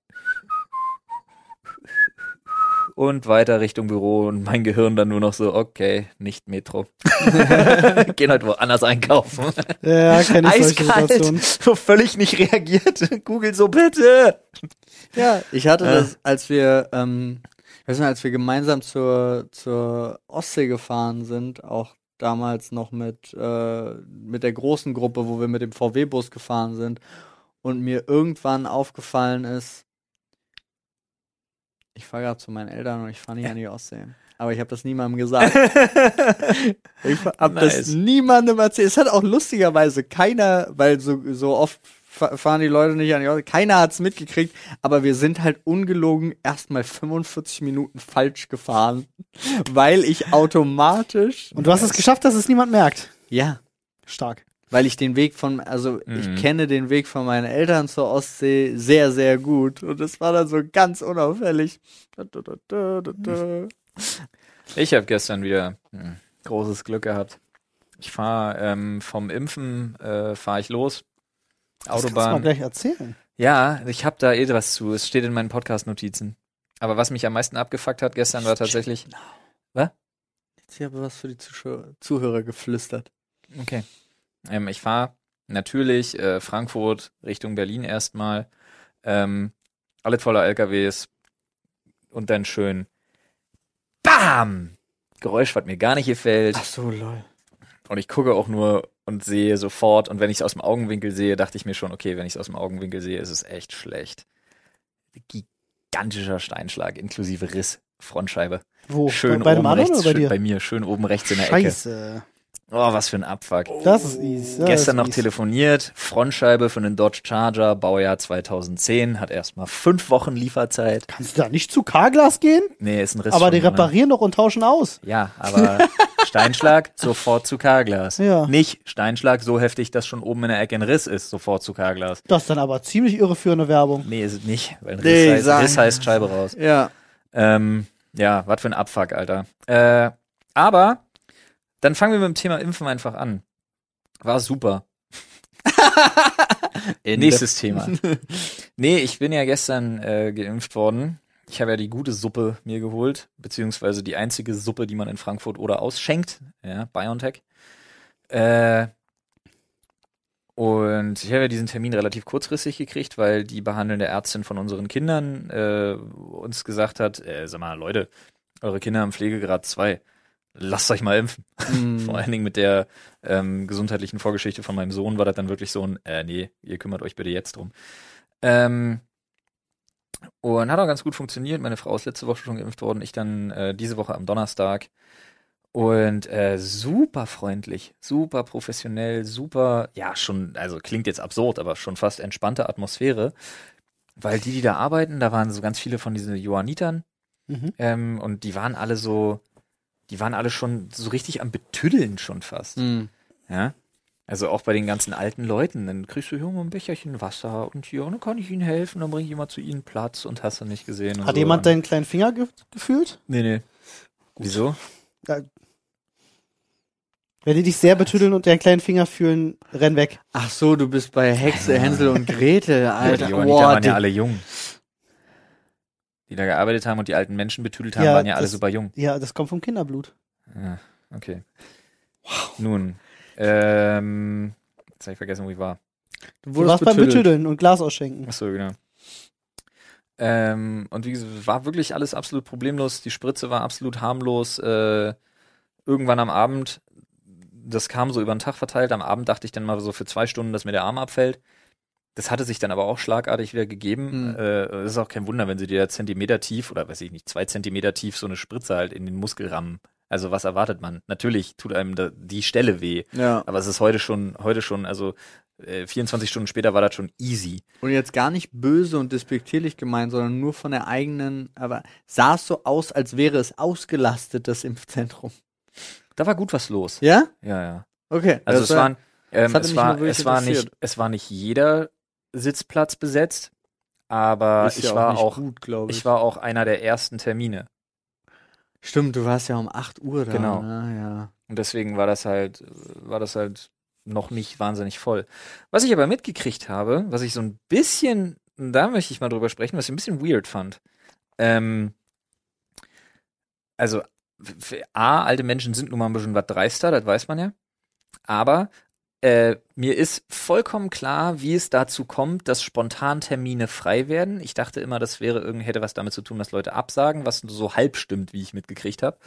Speaker 1: Und weiter Richtung Büro und mein Gehirn dann nur noch so, okay, nicht Metro. Gehen halt woanders einkaufen.
Speaker 2: Ja, kenne ich solche Situationen.
Speaker 1: so völlig nicht reagiert. Google so, bitte.
Speaker 3: Ja, ich hatte
Speaker 1: Ja.
Speaker 3: das, als wir, ähm, weiß nicht, als wir gemeinsam zur, zur Ostsee gefahren sind, auch damals noch mit, äh, mit der großen Gruppe, wo wir mit dem VW-Bus gefahren sind und mir irgendwann aufgefallen ist, ich fahre gerade zu meinen Eltern und ich fahre nicht an die Ostsee. Aber ich habe das niemandem gesagt. Ich habe
Speaker 1: Nice.
Speaker 3: das niemandem erzählt. Es hat auch lustigerweise keiner, weil so, so oft fahren die Leute nicht an die Ostsee. Keiner hat's mitgekriegt, aber wir sind halt ungelogen erstmal 45 Minuten falsch gefahren, weil ich automatisch,
Speaker 2: Und du hast es geschafft, dass es niemand merkt.
Speaker 3: ja,
Speaker 2: Stark.
Speaker 3: weil ich den Weg von, also
Speaker 1: Mhm.
Speaker 3: ich kenne den Weg von meinen Eltern zur Ostsee sehr, sehr gut. Und das war dann so ganz unauffällig. Da, da, da, da, da, da.
Speaker 1: Ich habe gestern wieder hm, großes Glück gehabt. Ich fahre ähm, vom Impfen äh, fahre ich los.
Speaker 2: Das kannst du mal
Speaker 1: Autobahn.
Speaker 2: gleich erzählen.
Speaker 1: Ja, ich habe da eh was zu. Es steht in meinen Podcast-Notizen. Aber was mich am meisten abgefuckt hat gestern war tatsächlich.
Speaker 3: Jetzt hier aber was für die Zuschauer, Zuhörer geflüstert.
Speaker 1: Okay. Ähm, ich fahre natürlich äh, Frankfurt Richtung Berlin erstmal. Ähm, alles voller LKWs. Und dann schön. BAM! Geräusch, was mir gar nicht gefällt.
Speaker 3: so, lol.
Speaker 1: Und ich gucke auch nur und sehe sofort. Und wenn ich es aus dem Augenwinkel sehe, dachte ich mir schon, okay, wenn ich es aus dem Augenwinkel sehe, ist es echt schlecht. Gigantischer Steinschlag inklusive Riss, Frontscheibe.
Speaker 2: Wo?
Speaker 1: Schön
Speaker 2: bei,
Speaker 1: oben rechts,
Speaker 2: oder bei
Speaker 1: schön
Speaker 2: dir?
Speaker 1: bei mir, schön oben rechts in der Ecke.
Speaker 2: Scheiße.
Speaker 1: Oh, was für ein Abfuck.
Speaker 2: Das ist easy. Ja,
Speaker 1: Gestern noch
Speaker 2: ist
Speaker 1: telefoniert, Frontscheibe für einen Dodge Charger, Baujahr 2010, hat erstmal fünf Wochen Lieferzeit.
Speaker 2: Kannst du da nicht zu Carglass gehen?
Speaker 1: Nee, ist ein Riss.
Speaker 2: Aber die reparieren doch und tauschen aus.
Speaker 1: Ja, aber Steinschlag, sofort zu Carglass.
Speaker 2: Ja.
Speaker 1: Nicht Steinschlag so heftig, dass schon oben in der Ecke ein Riss ist, sofort zu Carglass.
Speaker 2: Das ist dann aber ziemlich irreführende Werbung.
Speaker 1: Nee, ist es nicht, weil ein Riss,
Speaker 3: Nee,
Speaker 1: heißt,
Speaker 3: sag-
Speaker 1: Riss heißt Scheibe raus.
Speaker 3: Ja.
Speaker 1: Ähm, ja, was für ein Abfuck, Alter. Äh, aber dann fangen wir mit dem Thema Impfen einfach an. War super. Nächstes Thema. Nee, ich bin ja gestern äh, geimpft worden. Ich habe ja die gute Suppe mir geholt, beziehungsweise die einzige Suppe, die man in Frankfurt oder ausschenkt, ja, BioNTech. Äh, und ich habe ja diesen Termin relativ kurzfristig gekriegt, weil die behandelnde Ärztin von unseren Kindern äh, uns gesagt hat, äh, sag mal, Leute, eure Kinder haben Pflegegrad 2. Lasst euch mal impfen.
Speaker 3: Mhm.
Speaker 1: Vor allen Dingen mit der ähm, gesundheitlichen Vorgeschichte von meinem Sohn war das dann wirklich so ein, äh, nee, ihr kümmert euch bitte jetzt drum. Ähm, und hat auch ganz gut funktioniert. Meine Frau ist letzte Woche schon geimpft worden, ich dann äh, diese Woche am Donnerstag. Und äh, super freundlich, super professionell, super, ja, schon, also klingt jetzt absurd, aber schon fast entspannte Atmosphäre. Weil die, die da arbeiten, da waren so ganz viele von diesen Johannitern,
Speaker 2: Mhm.
Speaker 1: ähm, und die waren alle so, die waren alle schon so richtig am Betüddeln schon fast.
Speaker 3: Mhm.
Speaker 1: Ja. Also auch bei den ganzen alten Leuten. Dann kriegst du hier mal ein Becherchen Wasser und hier, und dann kann ich ihnen helfen, dann bringe ich jemand zu ihnen Platz und hast du nicht gesehen. Und
Speaker 2: Hat
Speaker 1: so.
Speaker 2: jemand deinen kleinen Finger ge gefühlt?
Speaker 1: Nee, nee. Wieso?
Speaker 2: Wenn die dich sehr betüdeln und deinen kleinen Finger fühlen, renn weg.
Speaker 3: Ach so, du bist bei Hexe, Hänsel und Gretel, Alter.
Speaker 1: die Johanniter
Speaker 3: Boah,
Speaker 1: waren ja
Speaker 3: die-
Speaker 1: alle jung. Die da gearbeitet haben und die alten Menschen betüdelt haben,
Speaker 2: Ja,
Speaker 1: waren ja alle
Speaker 2: das-
Speaker 1: super jung.
Speaker 2: Ja, das kommt vom Kinderblut.
Speaker 1: Ja, okay. Nun, ähm, jetzt habe ich vergessen, wo ich war.
Speaker 3: du
Speaker 2: Du
Speaker 3: wurdest
Speaker 2: warst beim
Speaker 3: betüdelt.
Speaker 2: Betüdeln und Glas ausschenken.
Speaker 1: Ach so, genau. Ähm, und wie gesagt, war wirklich alles absolut problemlos. Die Spritze war absolut harmlos. Äh, irgendwann am Abend, das kam so über den Tag verteilt. Am Abend dachte ich dann mal so für zwei Stunden, dass mir der Arm abfällt. Das hatte sich dann aber auch schlagartig wieder gegeben.
Speaker 3: Mhm.
Speaker 1: Äh, es ist auch kein Wunder, wenn sie dir Zentimeter tief oder weiß ich nicht, zwei Zentimeter tief so eine Spritze halt in den Muskel rammen. Also was erwartet man? Natürlich tut einem die Stelle weh.
Speaker 3: Ja.
Speaker 1: Aber es ist heute schon, heute schon, also äh, 24 Stunden später war das schon easy.
Speaker 3: Und jetzt gar nicht böse und despektierlich gemeint, sondern nur von der eigenen, aber sah es so aus, als wäre es ausgelastet, das Impfzentrum.
Speaker 1: Da war gut was los.
Speaker 3: Ja?
Speaker 1: Ja, ja.
Speaker 3: Okay.
Speaker 1: Also es
Speaker 3: war-
Speaker 1: waren, ähm, es war, es war nicht, es war nicht jeder Sitzplatz besetzt, aber
Speaker 3: ist
Speaker 1: ich
Speaker 3: ja
Speaker 1: war auch,
Speaker 3: gut, ich.
Speaker 1: ich war auch einer der ersten Termine.
Speaker 3: Stimmt, du warst ja um 8 Uhr da.
Speaker 1: Genau.
Speaker 3: Ne? Ja.
Speaker 1: Und deswegen war das halt, war das halt noch nicht wahnsinnig voll. Was ich aber mitgekriegt habe, was ich so ein bisschen, da möchte ich mal drüber sprechen, was ich ein bisschen weird fand. Ähm, also, A, alte Menschen sind nun mal ein bisschen was dreister, das weiß man ja. Aber äh, mir ist vollkommen klar, wie es dazu kommt, dass Spontantermine frei werden. Ich dachte immer, das wäre irgendwie, hätte was damit zu tun, dass Leute absagen, was so halb stimmt, wie ich mitgekriegt habe.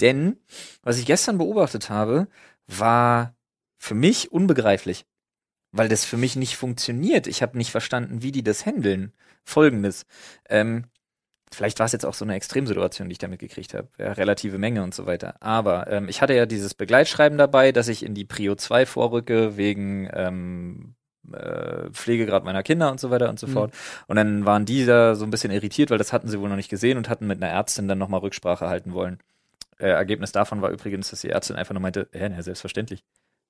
Speaker 1: Denn was ich gestern beobachtet habe, war für mich unbegreiflich, weil das für mich nicht funktioniert. Ich habe nicht verstanden, wie die das handeln. Folgendes. Ähm, vielleicht war es jetzt auch so eine Extremsituation, die ich damit gekriegt habe. Ja, relative Menge und so weiter. Aber ähm, ich hatte ja dieses Begleitschreiben dabei, dass ich in die Prio 2 vorrücke wegen ähm, äh, Pflegegrad meiner Kinder und so weiter und so
Speaker 3: Mhm.
Speaker 1: fort. Und dann waren die da so ein bisschen irritiert, weil das hatten sie wohl noch nicht gesehen und hatten mit einer Ärztin dann nochmal Rücksprache halten wollen. Äh, Ergebnis davon war übrigens, dass die Ärztin einfach nur meinte, ja, na, selbstverständlich.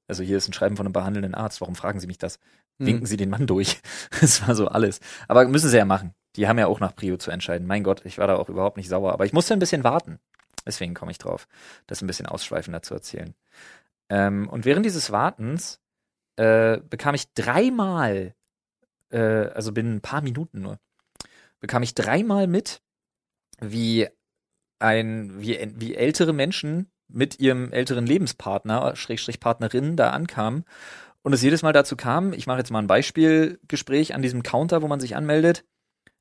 Speaker 1: Also hier ist ein Schreiben von einem behandelnden Arzt, warum fragen Sie mich das?
Speaker 3: Mhm.
Speaker 1: Winken Sie den Mann durch. Das war so alles. Aber müssen sie ja machen. Die haben ja auch nach Prio zu entscheiden. Mein Gott, ich war da auch überhaupt nicht sauer. Aber ich musste ein bisschen warten. Deswegen komme ich drauf, das ein bisschen ausschweifender zu erzählen. Ähm, und während dieses Wartens äh, bekam ich dreimal, äh, also binnen ein paar Minuten nur, bekam ich dreimal mit, wie ein, wie, wie ältere Menschen mit ihrem älteren Lebenspartner, Schrägstrich Partnerin, da ankamen und es jedes Mal dazu kam, ich mache jetzt mal ein Beispielgespräch an diesem Counter, wo man sich anmeldet,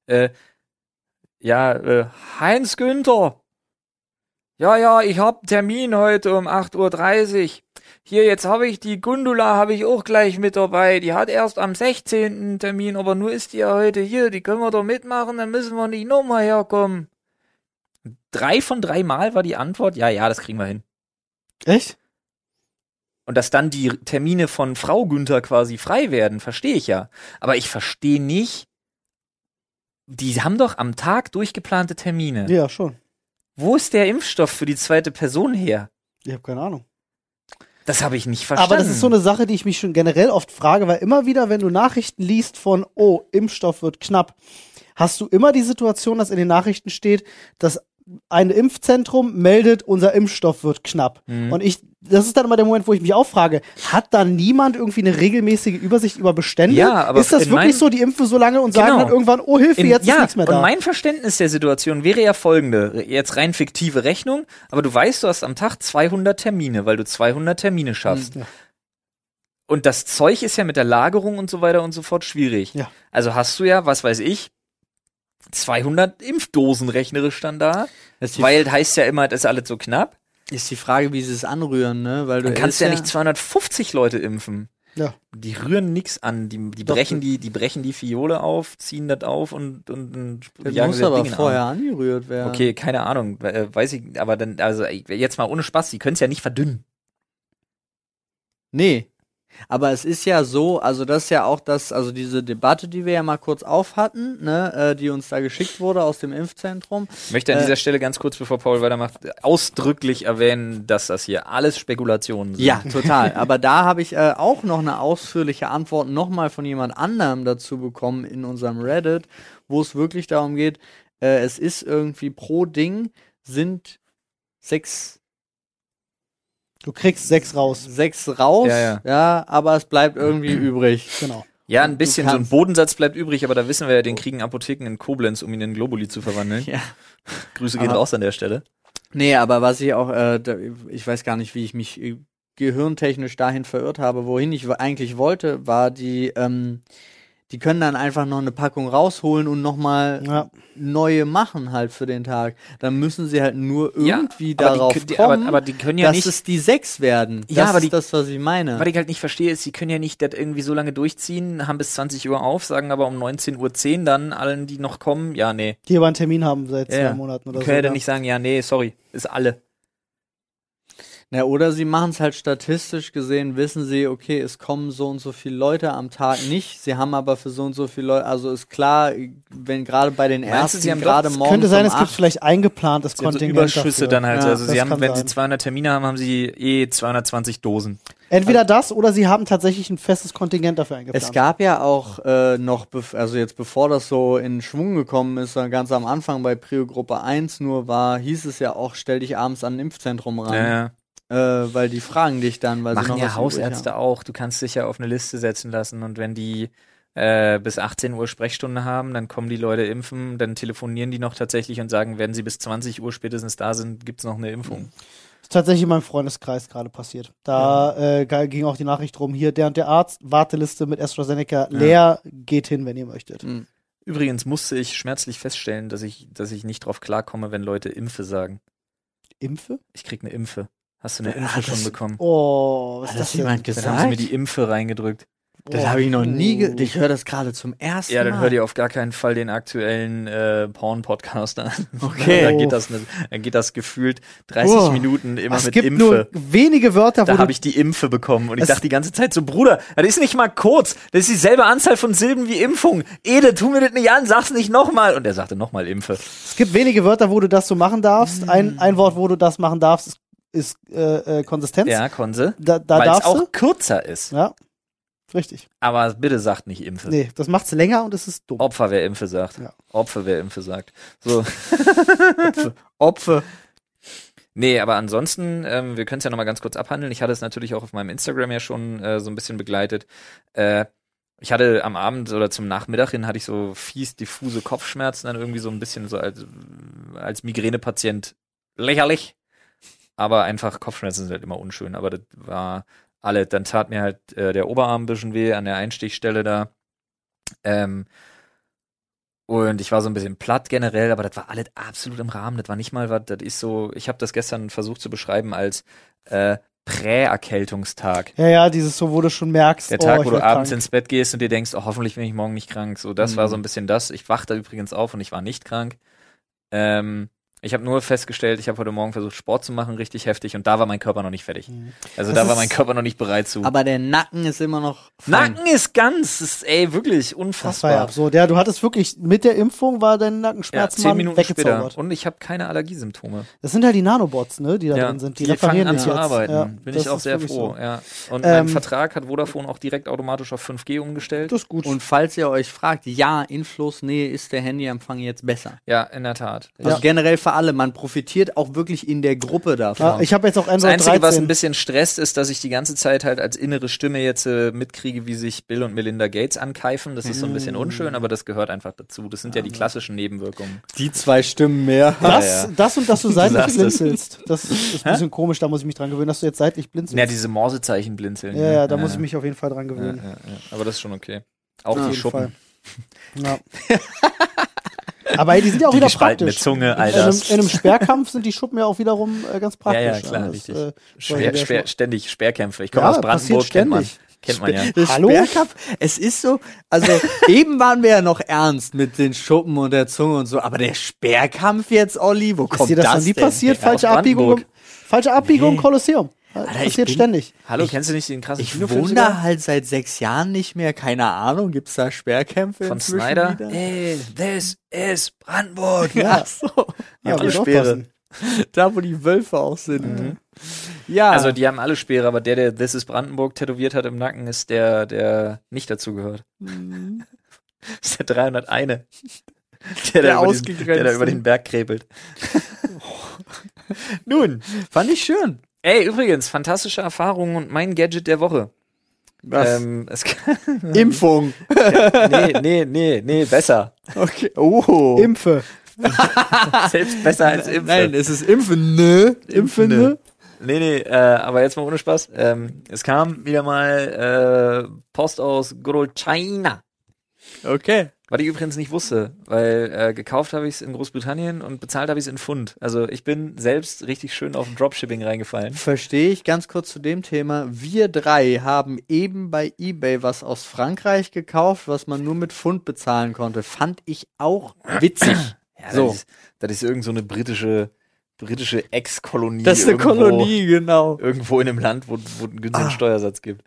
Speaker 1: äh, ja, äh, Heinz Günther, ja, ja, ich hab Termin heute um 8.30 Uhr. Hier, jetzt habe ich die Gundula, habe ich auch gleich mit dabei. Die hat erst am 16. Termin, aber nur ist die ja heute hier. Die können wir doch mitmachen, dann müssen wir nicht nochmal herkommen. Drei von drei Mal war die Antwort, ja, ja, das kriegen wir hin.
Speaker 2: Echt?
Speaker 1: Und dass dann die Termine von Frau Günther quasi frei werden, verstehe ich ja. Aber ich verstehe nicht, die haben doch am Tag durchgeplante Termine.
Speaker 2: Ja, schon.
Speaker 1: Wo ist der Impfstoff für die zweite Person her?
Speaker 2: Ich habe keine Ahnung.
Speaker 1: Das habe ich nicht verstanden.
Speaker 2: Aber das ist so eine Sache, die ich mich schon generell oft frage, weil immer wieder, wenn du Nachrichten liest von, oh, Impfstoff wird knapp, hast du immer die Situation, dass in den Nachrichten steht, dass ein Impfzentrum meldet, unser Impfstoff wird knapp.
Speaker 1: Mhm.
Speaker 2: Und ich, das ist dann immer der Moment, wo ich mich auch frage, hat da niemand irgendwie eine regelmäßige Übersicht über Bestände?
Speaker 1: Ja, aber
Speaker 2: ist das wirklich
Speaker 1: meinem-
Speaker 2: so, die impfen so lange und sagen
Speaker 1: Genau.
Speaker 2: dann irgendwann, oh Hilfe,
Speaker 1: In-
Speaker 2: jetzt
Speaker 1: ja,
Speaker 2: ist nichts mehr da.
Speaker 1: Und mein Verständnis der Situation wäre ja folgende. Jetzt rein fiktive Rechnung, aber du weißt, du hast am Tag 200 Termine, weil du 200 Termine schaffst.
Speaker 2: Ja.
Speaker 1: Und das Zeug ist ja mit der Lagerung und so weiter und so fort schwierig.
Speaker 2: Ja.
Speaker 1: Also hast du ja, was weiß ich, 200 Impfdosen rechnerisch dann da, weil heißt ja immer, das ist alles so knapp.
Speaker 3: ist die Frage, wie sie es anrühren, ne? Weil du
Speaker 1: Dann kannst du ja nicht 250 Leute impfen.
Speaker 2: Ja.
Speaker 1: Die rühren nix an, die, die
Speaker 2: Doch,
Speaker 1: brechen die, die brechen die Fiole auf, ziehen das auf und, und, und
Speaker 3: Das
Speaker 1: jagen
Speaker 3: muss aber
Speaker 1: Ding in den
Speaker 3: vorher
Speaker 1: Arm.
Speaker 3: angerührt werden.
Speaker 1: Okay, keine Ahnung, äh, weiß ich, aber dann, also jetzt mal ohne Spaß, die können es ja nicht verdünnen.
Speaker 3: Nee. Aber es ist ja so, also das ist ja auch das, also diese Debatte, die wir ja mal kurz auf hatten, ne, äh, die uns da geschickt wurde aus dem Impfzentrum.
Speaker 1: Ich möchte an
Speaker 3: Äh,
Speaker 1: dieser Stelle ganz kurz, bevor Paul weitermacht, ausdrücklich erwähnen, dass das hier alles Spekulationen sind.
Speaker 3: Ja, total. Aber da habe ich äh, auch noch eine ausführliche Antwort nochmal von jemand anderem dazu bekommen in unserem Reddit, wo es wirklich darum geht, äh, es ist irgendwie pro Ding sind sechs,
Speaker 2: Du kriegst sechs raus.
Speaker 3: sechs raus,
Speaker 1: Ja, ja.
Speaker 3: aber es bleibt irgendwie übrig.
Speaker 2: Genau.
Speaker 1: Ja, ein bisschen so ein Bodensatz bleibt übrig, aber da wissen wir ja, den kriegen Apotheken in Koblenz, um ihn in Globuli zu verwandeln.
Speaker 3: Ja.
Speaker 1: Grüße gehen raus an der Stelle.
Speaker 3: Nee, aber was ich auch, äh, da, ich weiß gar nicht, wie ich mich äh, gehirntechnisch dahin verirrt habe, wohin ich eigentlich wollte, war die, ähm, die können dann einfach noch eine Packung rausholen und nochmal
Speaker 2: Ja.
Speaker 3: neue machen halt für den Tag. Dann müssen sie halt nur
Speaker 1: Ja,
Speaker 3: irgendwie
Speaker 1: die
Speaker 3: darauf
Speaker 1: die-
Speaker 3: kommen,
Speaker 1: aber- aber die können ja
Speaker 3: dass
Speaker 1: nicht-
Speaker 3: es die sechs werden.
Speaker 1: Ja,
Speaker 3: das
Speaker 1: aber
Speaker 3: ist
Speaker 1: die-
Speaker 3: das, was ich meine.
Speaker 1: Was ich halt nicht verstehe, ist, sie können ja nicht das irgendwie so lange durchziehen, haben bis 20 Uhr auf, sagen aber um 19.10 Uhr dann allen, die noch kommen, ja, nee.
Speaker 2: Die aber einen Termin haben seit
Speaker 1: Ja,
Speaker 2: zwei
Speaker 1: ja.
Speaker 2: Monaten oder
Speaker 1: Die
Speaker 2: so.
Speaker 1: können ja dann
Speaker 2: ja.
Speaker 1: nicht sagen, ja, nee, sorry, ist alle.
Speaker 3: Ja, oder sie machen es halt statistisch gesehen, wissen sie, okay, es kommen so und so viele Leute am Tag nicht. Sie haben aber für so und so viele Leute, also ist klar, wenn gerade bei den
Speaker 1: Meinst
Speaker 3: Ersten
Speaker 1: sie haben
Speaker 3: gerade morgens
Speaker 2: Könnte sein,
Speaker 3: um
Speaker 2: es gibt
Speaker 3: 8
Speaker 2: vielleicht eingeplantes
Speaker 1: Sie haben so
Speaker 2: Kontingent
Speaker 1: Überschüsse
Speaker 2: dafür.
Speaker 1: dann halt.
Speaker 3: Ja,
Speaker 1: also sie haben, wenn sie
Speaker 2: sein.
Speaker 1: 200 Termine haben, haben sie eh 220 Dosen.
Speaker 2: Entweder das oder sie haben tatsächlich ein festes Kontingent dafür eingeplant.
Speaker 3: Es gab ja auch äh, noch, also jetzt bevor das so in Schwung gekommen ist, sondern ganz am Anfang bei Prio Gruppe 1 nur war, hieß es ja auch, stell dich abends an ein Impfzentrum ran.
Speaker 1: Ja, ja.
Speaker 3: Äh, weil die fragen dich dann, weil sie
Speaker 1: Machen
Speaker 3: noch
Speaker 1: ja Hausärzte auch. Du kannst dich ja auf eine Liste setzen lassen und wenn die äh, bis 18 Uhr Sprechstunde haben, dann kommen die Leute impfen, dann telefonieren die noch tatsächlich und sagen, wenn sie bis 20 Uhr spätestens da sind, gibt's noch eine Impfung.
Speaker 2: Das ist tatsächlich in meinem Freundeskreis gerade passiert. Da äh, ga- ging auch die Nachricht rum, hier der und der Arzt, Warteliste mit AstraZeneca leer, geht hin, wenn ihr möchtet.
Speaker 3: Mhm.
Speaker 1: Übrigens musste ich schmerzlich feststellen, dass ich, dass ich nicht drauf klarkomme, wenn Leute Impfe sagen.
Speaker 2: Impfe?
Speaker 1: Ich krieg eine Impfe. Hast du eine Impfe
Speaker 3: das-
Speaker 1: schon bekommen?
Speaker 2: Oh, was
Speaker 3: Hat
Speaker 2: ist
Speaker 3: das jemand
Speaker 1: Dann haben sie mir
Speaker 3: gesagt?
Speaker 1: die Impfe reingedrückt.
Speaker 3: Das habe ich noch nie. Ge ich höre das gerade zum ersten
Speaker 1: Ja, dann
Speaker 3: Mal.
Speaker 1: hört ihr auf gar keinen Fall den aktuellen äh, Porn-Podcast an.
Speaker 3: Okay.
Speaker 1: dann, geht das ne, dann geht das gefühlt 30
Speaker 3: Oh.
Speaker 1: Minuten immer
Speaker 2: es
Speaker 1: mit
Speaker 2: gibt
Speaker 1: Impfe.
Speaker 2: nur wenige Wörter, wo
Speaker 1: Da habe ich die Impfe bekommen und ich dachte die ganze Zeit so, Bruder, das ist nicht mal kurz, das ist dieselbe Anzahl von Silben wie Impfung. Ede, tu mir das nicht an, sag's nicht nochmal. Und er sagte nochmal Impfe.
Speaker 2: Es gibt wenige Wörter, wo du das so machen darfst. Ein, ein Wort, wo du das machen darfst, ist, ist äh, äh, Konsistenz.
Speaker 1: Ja, Konse.
Speaker 2: Da, da
Speaker 1: Weil es auch
Speaker 2: du.
Speaker 1: kürzer ist.
Speaker 2: Ja, richtig.
Speaker 1: Aber bitte sagt nicht Impfe.
Speaker 2: Nee, das macht's länger und es ist dumm.
Speaker 1: Opfer, wer Impfe sagt.
Speaker 2: Ja.
Speaker 1: Opfer, wer Impfe sagt. So.
Speaker 3: Opfer.
Speaker 1: Nee, aber ansonsten, ähm, wir können es ja nochmal ganz kurz abhandeln. Ich hatte es natürlich auch auf meinem Instagram ja schon äh, so ein bisschen begleitet. Äh, ich hatte am Abend oder zum Nachmittag hin hatte ich so fies diffuse Kopfschmerzen, dann irgendwie so ein bisschen so als, als Migränepatient lächerlich. Aber einfach Kopfschmerzen sind halt immer unschön. Aber das war alle. Dann tat mir halt äh, der Oberarm ein bisschen weh an der Einstichstelle da. Ähm, und ich war so ein bisschen platt generell, aber das war alles absolut im Rahmen. Das war nicht mal was, das ist so, ich habe das gestern versucht zu beschreiben als äh, Prä-Erkältungstag.
Speaker 2: Ja, ja, dieses so, wo du schon merkst,
Speaker 1: Der Tag,
Speaker 2: oh,
Speaker 1: wo du abends
Speaker 2: krank.
Speaker 1: ins Bett gehst und dir denkst, oh, hoffentlich bin ich morgen nicht krank. So, das
Speaker 3: Mhm.
Speaker 1: war so ein bisschen das. Ich wachte übrigens auf und ich war nicht krank. Ähm, ich habe nur festgestellt, ich habe heute Morgen versucht, Sport zu machen, richtig heftig, und da war mein Körper noch nicht fertig.
Speaker 2: Mhm.
Speaker 1: Also
Speaker 2: Das
Speaker 1: da war mein Körper noch nicht bereit zu.
Speaker 3: Aber der Nacken ist immer noch. fein.
Speaker 1: Nacken ist ganz, ist, ey, wirklich
Speaker 2: Das war
Speaker 1: unfassbar.
Speaker 2: ja absurd. Ja, du hattest wirklich, mit der Impfung war dein
Speaker 1: Ja,
Speaker 2: Nackenschmerz
Speaker 1: zehn Minuten
Speaker 2: weggezaubert.
Speaker 1: später. Und ich habe keine Allergiesymptome.
Speaker 2: Das sind halt die Nanobots, ne, die da
Speaker 1: ja,
Speaker 2: drin sind. Die,
Speaker 1: die fangen
Speaker 2: reparieren
Speaker 1: an zu
Speaker 2: jetzt.
Speaker 1: arbeiten.
Speaker 2: Ja,
Speaker 1: Bin ich auch sehr froh.
Speaker 2: so.
Speaker 1: Ja. Und
Speaker 2: Ähm,
Speaker 1: mein Vertrag hat Vodafone auch direkt automatisch auf 5G umgestellt.
Speaker 2: Das ist gut.
Speaker 3: Und falls ihr euch fragt, ja, in Floßnähe ist der Handyempfang jetzt besser.
Speaker 1: ja, in der Tat.
Speaker 3: Also
Speaker 2: Ja.
Speaker 3: generell für alle. Man profitiert auch wirklich in der Gruppe davon.
Speaker 2: ja, ich habe jetzt auch
Speaker 1: Das
Speaker 2: Android
Speaker 1: Einzige, was
Speaker 2: 13.
Speaker 1: ein bisschen stresst, ist, dass ich die ganze Zeit halt als innere Stimme jetzt äh, mitkriege, wie sich Bill und Melinda Gates ankeifen. Das ist so ein bisschen
Speaker 2: Mm.
Speaker 1: unschön, aber das gehört einfach dazu. Das sind ja die klassischen Nebenwirkungen.
Speaker 3: Die zwei Stimmen mehr.
Speaker 2: das,
Speaker 1: Ja, ja.
Speaker 2: das und dass du seitlich blinzelst. Das ist ein bisschen komisch, da muss ich mich dran gewöhnen, dass du jetzt seitlich blinzelst.
Speaker 1: Ja, diese Morsezeichen blinzeln.
Speaker 2: ja,
Speaker 1: ne?
Speaker 2: ja, da muss ich mich auf jeden Fall dran gewöhnen.
Speaker 1: ja, ja. Aber das ist schon okay. Auch
Speaker 2: Auf
Speaker 1: die
Speaker 2: jeden
Speaker 1: Schuppen.
Speaker 2: Ja. Aber ey, die sind ja auch
Speaker 1: Die
Speaker 2: wieder praktisch.
Speaker 1: Zunge,
Speaker 2: in,
Speaker 1: Alter.
Speaker 2: einem, in einem Sperrkampf sind die Schuppen ja auch wiederum äh, ganz praktisch.
Speaker 1: Ja, ja, klar,
Speaker 2: das,
Speaker 1: richtig.
Speaker 2: äh,
Speaker 1: Schwer, schwer, ständig Sperrkämpfe. Ich komme
Speaker 2: Ja,
Speaker 1: aus Brandenburg,
Speaker 2: passiert
Speaker 1: kennt man.
Speaker 2: ständig.
Speaker 1: Kennt man ja.
Speaker 3: Der
Speaker 2: Hallo?
Speaker 3: Sperrkampf, es ist so, also eben waren wir ja noch ernst mit den Schuppen und der Zunge und so, aber der Sperrkampf jetzt, Olli, wo
Speaker 2: Ist
Speaker 3: kommt
Speaker 2: dir das,
Speaker 3: das
Speaker 2: noch nie
Speaker 3: denn
Speaker 2: passiert?
Speaker 3: her?
Speaker 2: Falsche Abbiegung, falsche Abbiegung im
Speaker 3: Nee.
Speaker 2: Kolosseum. Das
Speaker 3: Alter, ich
Speaker 2: passiert
Speaker 3: bin-
Speaker 2: ständig.
Speaker 1: Hallo, kennst du nicht den krassen
Speaker 3: Ich
Speaker 1: Kinofilm
Speaker 3: wohne da halt seit sechs Jahren nicht mehr, keine Ahnung, gibt's da Sperrkämpfe
Speaker 1: Von
Speaker 3: inzwischen
Speaker 1: Snyder?
Speaker 3: wieder?
Speaker 1: Hey, this is Brandenburg.
Speaker 3: Ach so,
Speaker 2: Ja,
Speaker 1: alle Speere.
Speaker 3: da wo die Wölfe auch sind. Ja,
Speaker 1: Also die haben alle Speere, aber der, der This is Brandenburg tätowiert hat im Nacken, ist der, der nicht dazu gehört. ist der 301. Der,
Speaker 3: Der
Speaker 1: da über den, der da über den Berg krepelt. Nun,
Speaker 3: fand ich schön.
Speaker 1: Ey, übrigens, fantastische Erfahrung und mein Gadget der Woche.
Speaker 3: Was?
Speaker 1: Ähm, es
Speaker 3: Impfung.
Speaker 1: nee, nee, nee, nee, besser.
Speaker 3: Okay. Oh.
Speaker 2: Impfe.
Speaker 1: Selbst besser als Impfen.
Speaker 3: Nein, es ist Impfen, ne? Impfen, ne?
Speaker 1: Nee, nee, äh, aber jetzt mal ohne Spaß. Ähm, es kam wieder mal äh, Post aus Good Old China.
Speaker 3: Okay.
Speaker 1: Was ich übrigens nicht wusste, weil äh, gekauft habe ich es in Großbritannien und bezahlt habe ich es in Pfund. Also ich bin selbst richtig schön auf Dropshipping reingefallen.
Speaker 3: Verstehe ich ganz kurz zu dem Thema. Wir drei haben eben bei eBay was aus Frankreich gekauft, was man nur mit Pfund bezahlen konnte. Fand ich auch witzig.
Speaker 1: Ja,
Speaker 3: So.
Speaker 1: Das ist, das ist irgend so eine britische, britische Ex-Kolonie.
Speaker 3: Das ist eine
Speaker 1: irgendwo-
Speaker 3: Kolonie, genau.
Speaker 1: Irgendwo in einem Land, wo wo einen günstigen
Speaker 3: Ah.
Speaker 1: Steuersatz gibt.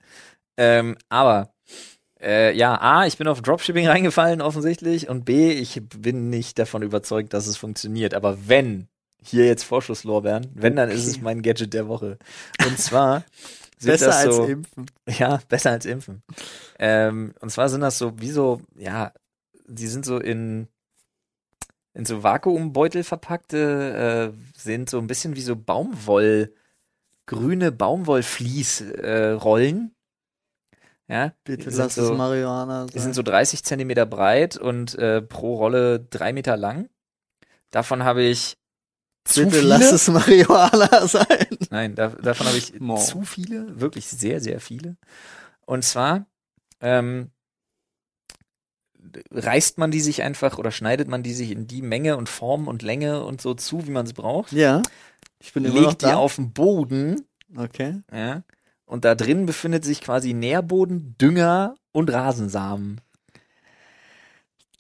Speaker 1: Ähm, aber äh, ja, A, ich bin auf Dropshipping reingefallen offensichtlich und B, ich bin nicht davon überzeugt, dass es funktioniert. Aber wenn, hier jetzt Vorschusslorbeeren, wenn, dann ist es mein Gadget der Woche. Und zwar sind
Speaker 3: Besser
Speaker 1: das
Speaker 3: als
Speaker 1: so,
Speaker 3: Impfen.
Speaker 1: Ja, besser als Impfen. Ähm, und zwar sind das so, wie so, ja, die sind so in, in so Vakuumbeutel verpackte, äh, sind so ein bisschen wie so Baumwoll, grüne Baumwollflies-Rollen. Äh, Rollen. Ja,
Speaker 3: Bitte lass es
Speaker 1: so,
Speaker 3: Marihuana
Speaker 1: die sind
Speaker 3: sein.
Speaker 1: so 30 Zentimeter breit und äh, pro Rolle drei Meter lang. Davon habe ich zu
Speaker 3: Bitte
Speaker 1: viele.
Speaker 3: lass es Marihuana sein.
Speaker 1: Nein, da, davon habe ich
Speaker 3: Mo.
Speaker 1: zu viele, wirklich sehr, sehr viele. Und zwar ähm, reißt man die sich einfach oder schneidet man die sich in die Menge und Form und Länge und so zu, wie man es braucht,
Speaker 3: Ja. Ich bin immer noch
Speaker 1: legt die
Speaker 3: da.
Speaker 1: auf den Boden,
Speaker 3: Okay.
Speaker 1: ja, und da drin befindet sich quasi Nährboden, Dünger und Rasensamen.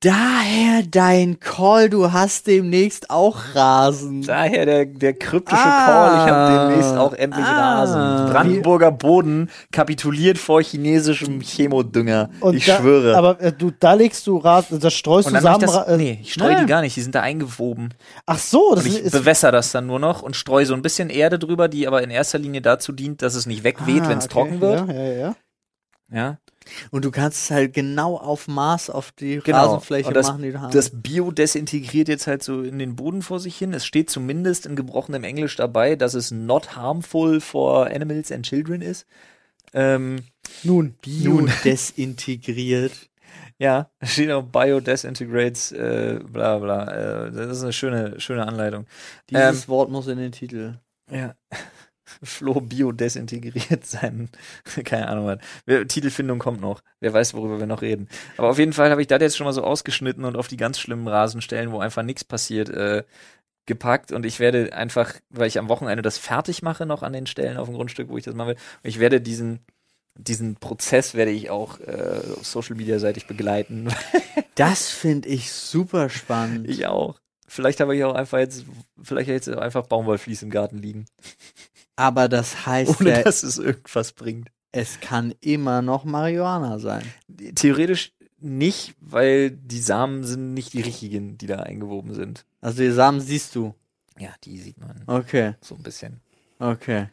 Speaker 3: Daher dein Call, du hast demnächst auch Rasen.
Speaker 1: Daher der, der kryptische
Speaker 3: Ah.
Speaker 1: Call, ich habe demnächst auch endlich
Speaker 3: Ah.
Speaker 1: Rasen. Brandenburger Boden kapituliert vor chinesischem Chemodünger. Ich
Speaker 2: da,
Speaker 1: schwöre.
Speaker 2: Aber äh, du, da legst du Rasen, da streust du
Speaker 1: mach ich
Speaker 2: Samen.
Speaker 1: das, nee, ich streue die gar nicht, die sind da eingewoben.
Speaker 2: Ach so, das
Speaker 1: Und ich
Speaker 2: ist.
Speaker 1: bewässer das dann nur noch und streue so ein bisschen Erde drüber, die aber in erster Linie dazu dient, dass es nicht wegweht,
Speaker 2: Ah,
Speaker 1: wenn es
Speaker 2: okay.
Speaker 1: trocken wird.
Speaker 2: Ja, ja, ja.
Speaker 1: Ja,
Speaker 3: Und du kannst es halt genau auf Maß auf die
Speaker 1: Genau.
Speaker 3: Rasenfläche
Speaker 1: das-
Speaker 3: machen, die du hast.
Speaker 1: Das Bio desintegriert jetzt halt so in den Boden vor sich hin. Es steht zumindest in gebrochenem Englisch dabei, dass es not harmful for animals and children ist. Ähm,
Speaker 2: Nun.
Speaker 3: Bio desintegriert.
Speaker 1: ja, steht auch Bio desintegrates, äh, bla bla. Äh, das ist eine schöne, schöne Anleitung.
Speaker 3: Dieses Wort muss in den Titel.
Speaker 1: Ja. Flo Bio desintegriert sein. Keine Ahnung was. Wer- Titelfindung kommt noch. Wer weiß, worüber wir noch reden. Aber auf jeden Fall habe ich das jetzt schon mal so ausgeschnitten und auf die ganz schlimmen Rasenstellen, wo einfach nichts passiert, äh, gepackt. Und ich werde einfach, weil ich am Wochenende das fertig mache, noch an den Stellen auf dem Grundstück, wo ich das machen will, und ich werde diesen diesen Prozess werde ich auch äh, Social Media seitig begleiten.
Speaker 3: Das finde ich super spannend.
Speaker 1: ich auch. Vielleicht habe ich auch einfach jetzt, vielleicht jetzt einfach Baumwollflies im Garten liegen,
Speaker 3: Aber das heißt
Speaker 1: ohne
Speaker 3: ja,
Speaker 1: dass es irgendwas bringt.
Speaker 3: es kann immer noch Marihuana sein.
Speaker 1: Theoretisch nicht, weil die Samen sind nicht die richtigen, die da eingewoben sind.
Speaker 3: Also die Samen siehst du.
Speaker 1: Ja, die sieht man
Speaker 3: Okay,
Speaker 1: so ein bisschen.
Speaker 3: okay.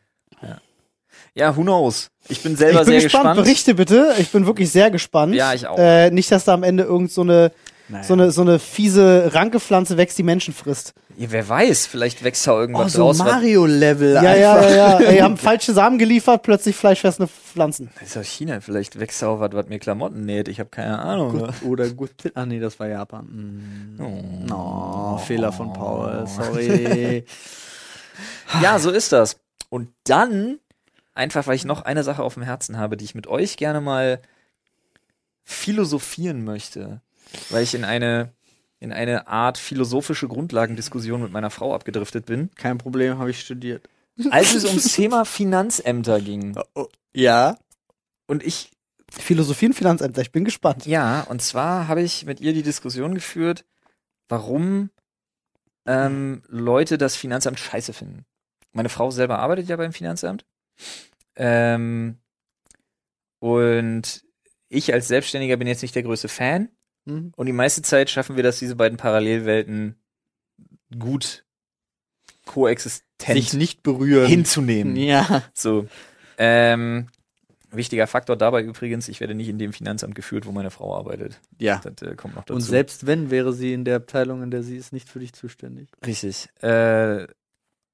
Speaker 1: Ja, who knows? Ich bin selber
Speaker 2: ich bin
Speaker 1: sehr
Speaker 2: gespannt.
Speaker 1: gespannt.
Speaker 2: Berichte bitte. Ich bin wirklich sehr gespannt.
Speaker 1: Ja, ich auch.
Speaker 2: Äh, nicht, dass da am Ende irgend so eine,
Speaker 3: Naja.
Speaker 2: so eine, so eine fiese Rankepflanze wächst, die Menschen frisst.
Speaker 1: Ja, wer weiß, vielleicht wächst da
Speaker 3: oh,
Speaker 1: irgendwas
Speaker 3: so
Speaker 1: raus.
Speaker 3: Mario-Level
Speaker 2: Ja,
Speaker 3: einfach.
Speaker 2: ja, ja, ja. Ey, haben falsche Samen geliefert, plötzlich fleischfressende Pflanzen.
Speaker 1: Das ist aus China, vielleicht wächst da auch was, was mir Klamotten näht. Ich habe keine Ahnung.
Speaker 3: Gut, oder gut. Ah, nee, das war Japan. Mm.
Speaker 1: Oh.
Speaker 3: Oh, Fehler von Paul. Sorry.
Speaker 1: Ja, so ist das. Und dann, einfach weil ich noch eine Sache auf dem Herzen habe, die ich mit euch gerne mal philosophieren möchte, weil ich in eine, in eine Art philosophische Grundlagendiskussion mit meiner Frau abgedriftet bin,
Speaker 3: Kein Problem, habe ich studiert.
Speaker 1: als es ums Thema Finanzämter ging.
Speaker 3: Ja.
Speaker 1: Und ich,
Speaker 2: Philosophie und Finanzämter, ich bin gespannt.
Speaker 1: ja, und zwar habe ich mit ihr die Diskussion geführt, warum ähm, Leute das Finanzamt scheiße finden. Meine Frau selber arbeitet ja beim Finanzamt. Ähm, und ich als Selbstständiger bin jetzt nicht der größte Fan.
Speaker 3: Mhm.
Speaker 1: Und die meiste Zeit schaffen wir das, diese beiden Parallelwelten gut koexistent
Speaker 3: Sich nicht berühren.
Speaker 1: hinzunehmen.
Speaker 3: Ja.
Speaker 1: So. Ähm, wichtiger Faktor dabei übrigens, ich werde nicht in dem Finanzamt geführt, wo meine Frau arbeitet.
Speaker 3: Ja.
Speaker 1: Das äh, kommt noch dazu.
Speaker 3: Und selbst wenn, wäre sie in der Abteilung, in der sie ist, nicht für dich zuständig.
Speaker 1: Richtig. Äh,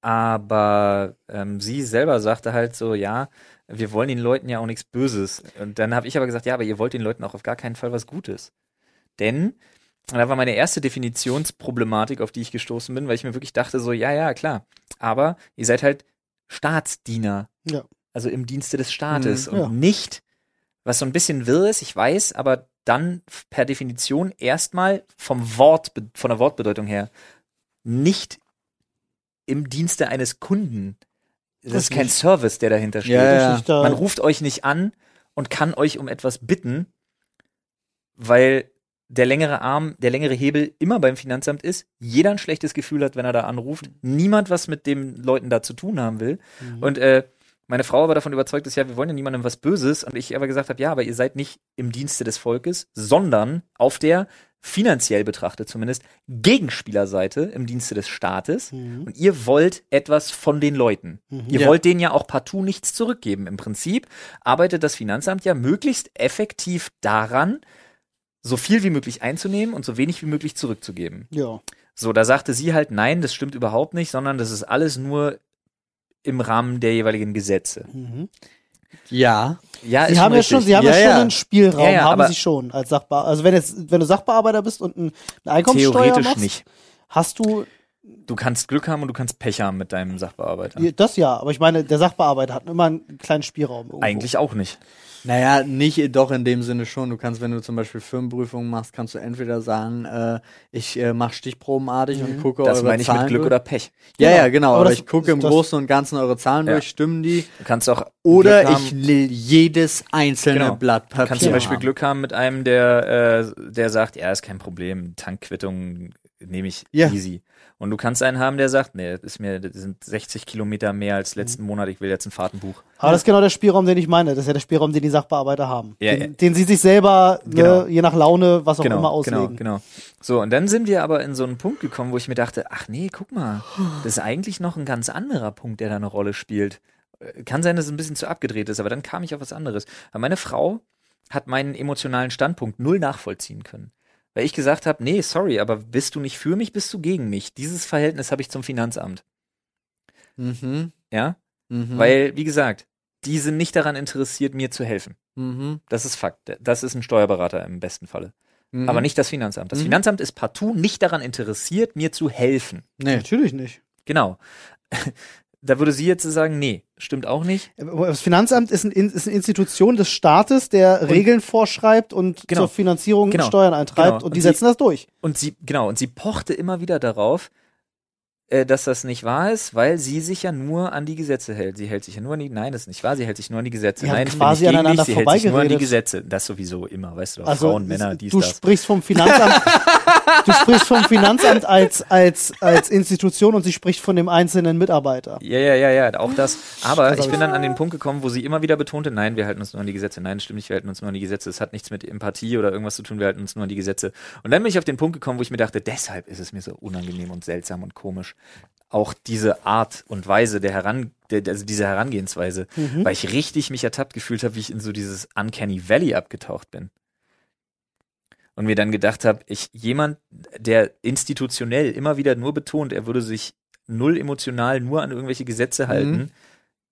Speaker 1: aber ähm, sie selber sagte halt so, ja, wir wollen den Leuten ja auch nichts Böses. Und dann habe ich aber gesagt, ja, aber ihr wollt den Leuten auch auf gar keinen Fall was Gutes. Denn, und da war meine erste Definitionsproblematik, auf die ich gestoßen bin, weil ich mir wirklich dachte, so, ja, ja, klar. Aber ihr seid halt Staatsdiener.
Speaker 2: Ja.
Speaker 1: Also im Dienste des Staates
Speaker 2: Mhm,
Speaker 1: und
Speaker 2: ja.
Speaker 1: nicht, was so ein bisschen wirr ist, ich weiß, aber dann per Definition erstmal vom Wort, von der Wortbedeutung her, nicht im Dienste eines Kunden. Das ist kein
Speaker 2: Richtig.
Speaker 1: Service, der dahinter steht.
Speaker 3: Ja,
Speaker 1: Man ruft euch nicht an und kann euch um etwas bitten, weil der längere Arm, der längere Hebel immer beim Finanzamt ist, jeder ein schlechtes Gefühl hat, wenn er da anruft, niemand was mit den Leuten da zu tun haben will.
Speaker 2: Mhm.
Speaker 1: Und äh, meine Frau aber davon überzeugt ist, ja, wir wollen ja niemandem was Böses. Und ich aber gesagt habe, ja, aber ihr seid nicht im Dienste des Volkes, sondern auf der finanziell betrachtet zumindest Gegenspielerseite im Dienste des Staates.
Speaker 2: Mhm.
Speaker 1: Und ihr wollt etwas von den Leuten.
Speaker 2: Mhm.
Speaker 1: Ihr
Speaker 3: Ja.
Speaker 1: wollt denen ja auch partout nichts zurückgeben. Im Prinzip arbeitet das Finanzamt ja möglichst effektiv daran, so viel wie möglich einzunehmen und so wenig wie möglich zurückzugeben.
Speaker 2: Ja.
Speaker 1: So, da sagte sie halt, nein, das stimmt überhaupt nicht, sondern das ist alles nur im Rahmen der jeweiligen Gesetze.
Speaker 2: Mhm.
Speaker 3: Ja.
Speaker 1: Ja,
Speaker 2: Sie haben ja schon, Sie haben ja,
Speaker 3: Ja,
Speaker 2: schon
Speaker 3: ja.
Speaker 2: einen Spielraum,
Speaker 1: Ja, ja,
Speaker 2: haben Sie schon als Sachbearbeiter. Also wenn jetzt, wenn du Sachbearbeiter bist und ein, eine Einkommenssteuer
Speaker 1: Theoretisch
Speaker 2: machst,
Speaker 1: nicht.
Speaker 2: hast du
Speaker 1: Du kannst Glück haben und du kannst Pech haben mit deinem Sachbearbeiter.
Speaker 2: das ja. Aber ich meine, der Sachbearbeiter hat immer einen kleinen Spielraum. Irgendwo.
Speaker 1: Eigentlich auch nicht.
Speaker 3: Naja, nicht doch in dem Sinne schon. Du kannst, wenn du zum Beispiel Firmenprüfungen machst, kannst du entweder sagen, äh, ich äh, mache stichprobenartig und gucke
Speaker 1: Das
Speaker 3: eure
Speaker 1: meine ich
Speaker 3: Zahlen
Speaker 1: mit Glück
Speaker 3: durch.
Speaker 1: oder Pech.
Speaker 3: Ja,
Speaker 2: Genau.
Speaker 3: ja, genau.
Speaker 2: Aber
Speaker 3: Aber, ich gucke im Großen und Ganzen eure Zahlen
Speaker 1: Ja.
Speaker 3: durch, stimmen die?
Speaker 1: Du kannst auch
Speaker 3: Oder
Speaker 1: haben,
Speaker 3: ich jedes einzelne
Speaker 1: Genau.
Speaker 3: Blatt Papier.
Speaker 1: Du kannst zum Beispiel
Speaker 3: haben.
Speaker 1: Glück haben mit einem, der, äh, der sagt, ja, ist kein Problem, Tankquittung nehme ich
Speaker 3: Ja.
Speaker 1: easy. Und du kannst einen haben, der sagt, nee, das ist mir, das sind 60 Kilometer mehr als letzten
Speaker 3: Mhm.
Speaker 1: Monat, ich will jetzt ein Fahrtenbuch.
Speaker 2: Aber das ist genau der Spielraum, den ich meine. Das ist ja der Spielraum, den die Sachbearbeiter haben.
Speaker 1: Ja,
Speaker 2: den,
Speaker 1: ja.
Speaker 2: den sie sich selber,
Speaker 1: Genau.
Speaker 2: ne, je nach Laune, was auch immer
Speaker 1: genau,
Speaker 2: auslegen.
Speaker 1: genau. So, und dann sind wir aber in so einen Punkt gekommen, wo ich mir dachte, ach nee, guck mal, das ist eigentlich noch ein ganz anderer Punkt, der da eine Rolle spielt. Äh, Kann sein, dass es ein bisschen zu abgedreht ist, aber dann kam ich auf was anderes. Aber meine Frau hat meinen emotionalen Standpunkt null nachvollziehen können. Weil ich gesagt habe, nee, sorry, aber bist du nicht für mich, bist du gegen mich. Dieses Verhältnis habe ich zum Finanzamt.
Speaker 3: Mhm.
Speaker 1: Ja?
Speaker 3: Mhm.
Speaker 1: Weil, wie gesagt, die sind nicht daran interessiert, mir zu helfen.
Speaker 3: Mhm.
Speaker 1: Das ist Fakt. Das ist ein Steuerberater im besten Falle.
Speaker 3: Mhm.
Speaker 1: Aber nicht das Finanzamt. Das
Speaker 3: Mhm.
Speaker 1: Finanzamt ist partout nicht daran interessiert, mir zu helfen.
Speaker 3: Nee.
Speaker 2: Natürlich nicht.
Speaker 1: Genau. Da würde sie jetzt sagen, nee, stimmt auch nicht.
Speaker 2: Das Finanzamt ist, ein, ist eine Institution des Staates, der Regeln vorschreibt und
Speaker 1: Genau.
Speaker 2: zur Finanzierung
Speaker 1: Genau.
Speaker 2: Steuern eintreibt
Speaker 1: Genau.
Speaker 2: und,
Speaker 1: Und
Speaker 2: die
Speaker 1: sie-
Speaker 2: setzen das durch.
Speaker 1: Und sie, genau, und sie pochte immer wieder darauf, äh, dass das nicht wahr ist, weil sie sich ja nur an die Gesetze hält. Sie hält sich ja nur an die, nein, das ist nicht wahr, sie hält sich nur an die Gesetze.
Speaker 2: Die
Speaker 1: nein, ich bin
Speaker 2: quasi
Speaker 1: nicht
Speaker 2: aneinander
Speaker 1: dich, sie hält sich nur an die. Gesetze. Das sowieso immer, weißt du
Speaker 2: Also
Speaker 1: Frauen, Männer,
Speaker 2: es-
Speaker 1: dies,
Speaker 2: du
Speaker 1: das.
Speaker 2: sprichst vom Finanzamt, du sprichst vom Finanzamt als, als, als Institution und sie spricht von dem einzelnen Mitarbeiter.
Speaker 1: Ja, ja, ja, ja, auch das. Aber
Speaker 2: Das
Speaker 1: ich bin dann an den Punkt gekommen, wo sie immer wieder betonte, nein, wir halten uns nur an die Gesetze. Nein, stimmt nicht, wir halten uns nur an die Gesetze. Es hat nichts mit Empathie oder irgendwas zu tun, wir halten uns nur an die Gesetze. Und dann bin ich auf den Punkt gekommen, wo ich mir dachte, deshalb ist es mir so unangenehm und seltsam und komisch. Auch diese Art und Weise der Heran, der, also diese Herangehensweise, weil ich richtig mich ertappt gefühlt habe, wie ich in so dieses Uncanny Valley abgetaucht bin. Und mir dann gedacht habe, ich, jemand, der institutionell immer wieder nur betont, er würde sich null emotional nur an irgendwelche Gesetze halten,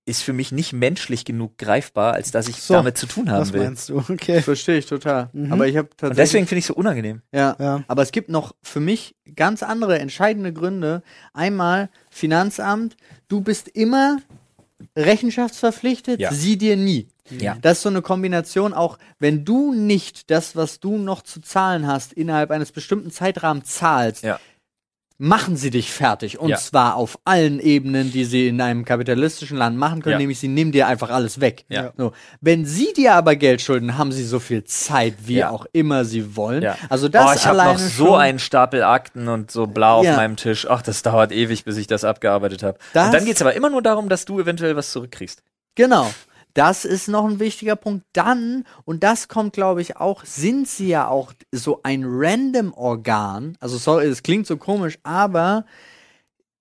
Speaker 1: ist für mich nicht menschlich genug greifbar, als dass ich
Speaker 2: So,
Speaker 1: damit zu tun haben
Speaker 2: Was
Speaker 1: will.
Speaker 2: meinst du? Okay.
Speaker 3: Verstehe ich total.
Speaker 2: Mhm.
Speaker 3: Aber ich habe
Speaker 1: Und
Speaker 3: tatsächlich.
Speaker 1: deswegen finde ich es so unangenehm.
Speaker 3: Ja.
Speaker 2: Ja.
Speaker 3: Aber es gibt noch für mich ganz andere entscheidende Gründe. Einmal Finanzamt, du bist immer rechenschaftsverpflichtet,
Speaker 1: Ja.
Speaker 3: sie dir nie.
Speaker 1: Ja.
Speaker 3: Das ist so eine Kombination, auch wenn du nicht das, was du noch zu zahlen hast, innerhalb eines bestimmten Zeitrahmens zahlst,
Speaker 1: Ja.
Speaker 3: Machen sie dich fertig. Und
Speaker 1: Ja.
Speaker 3: zwar auf allen Ebenen, die sie in einem kapitalistischen Land machen können,
Speaker 1: Ja.
Speaker 3: nämlich sie nehmen dir einfach alles weg.
Speaker 1: Ja.
Speaker 3: So. Wenn sie dir aber Geld schulden, haben sie so viel Zeit, wie auch immer sie wollen. Also das
Speaker 1: oh, ich habe noch so einen Stapel Akten und so blau auf meinem Tisch. Ach, das dauert ewig, bis ich das abgearbeitet habe. Und dann geht's aber immer nur darum, dass du eventuell was zurückkriegst.
Speaker 3: Genau. Das ist noch ein wichtiger Punkt. Dann, und das kommt, glaube ich, auch, sind sie ja auch so ein random Organ. Also, sorry, es klingt so komisch, aber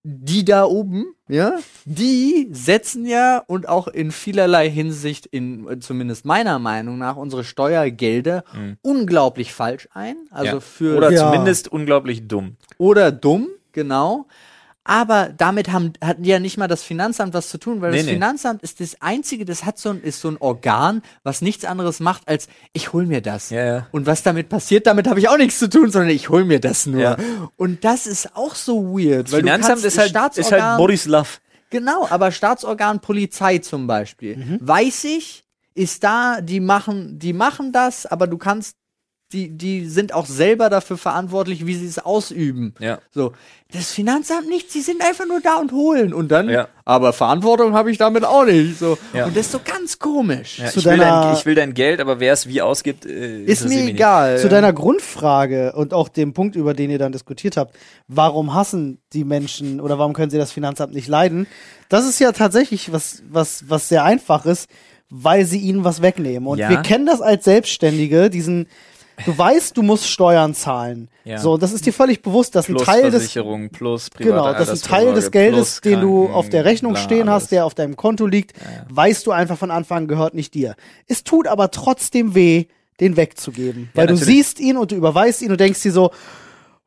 Speaker 3: die da oben, ja, die setzen ja und auch in vielerlei Hinsicht, in zumindest meiner Meinung nach, unsere Steuergelder unglaublich falsch ein. Also
Speaker 1: Ja.
Speaker 3: für
Speaker 1: Oder
Speaker 2: Ja.
Speaker 1: zumindest unglaublich dumm.
Speaker 3: oder dumm, genau. Aber damit haben, hat ja nicht mal das Finanzamt was zu tun, weil
Speaker 1: Nee,
Speaker 3: das
Speaker 1: nee.
Speaker 3: Finanzamt ist das einzige, das hat so ein, ist so ein Organ, was nichts anderes macht, als ich hol mir das.
Speaker 1: Ja, ja.
Speaker 3: Und was damit passiert, damit habe ich auch nichts zu tun, sondern ich hol mir das nur.
Speaker 1: Ja.
Speaker 3: Und das ist auch so weird.
Speaker 1: Das
Speaker 3: weil
Speaker 1: Finanzamt
Speaker 3: kannst
Speaker 1: ist halt, ist halt Borislav.
Speaker 3: Genau, aber Staatsorgan Polizei zum Beispiel.
Speaker 1: Mhm.
Speaker 3: Weiß ich, ist da, die machen, die machen das, aber du kannst, die, die sind auch selber dafür verantwortlich, wie sie es ausüben.
Speaker 1: Ja.
Speaker 3: So, das Finanzamt nicht, sie sind einfach nur da und holen und dann,
Speaker 1: Ja.
Speaker 3: aber Verantwortung habe ich damit auch nicht. So.
Speaker 1: Ja.
Speaker 3: Und das ist so ganz komisch.
Speaker 1: Ja,
Speaker 2: Zu
Speaker 1: ich, will
Speaker 2: deiner-
Speaker 1: dein, ich will dein Geld, aber wer es wie ausgibt, äh,
Speaker 3: Ist mir egal.
Speaker 2: Zu deiner Grundfrage und auch dem Punkt, über den ihr dann diskutiert habt, warum hassen die Menschen oder warum können sie das Finanzamt nicht leiden? Das ist ja tatsächlich was, was, was sehr einfach ist, weil sie ihnen was wegnehmen. Und
Speaker 1: Ja.
Speaker 2: wir kennen das als Selbstständige, diesen, du weißt, du musst Steuern zahlen.
Speaker 1: Ja.
Speaker 2: So, das ist dir völlig bewusst, dass ein
Speaker 1: Plus
Speaker 2: Teil des,
Speaker 1: Versicherung, plus
Speaker 2: Genau, das ist ein Teil des Geldes, den du auf der Rechnung
Speaker 1: bla,
Speaker 2: stehen
Speaker 1: alles.
Speaker 2: hast, der auf deinem Konto liegt, weißt du einfach von Anfang an gehört nicht dir. Es tut aber trotzdem weh, den wegzugeben. Weil du
Speaker 1: natürlich.
Speaker 2: siehst ihn und du überweist ihn und denkst dir so,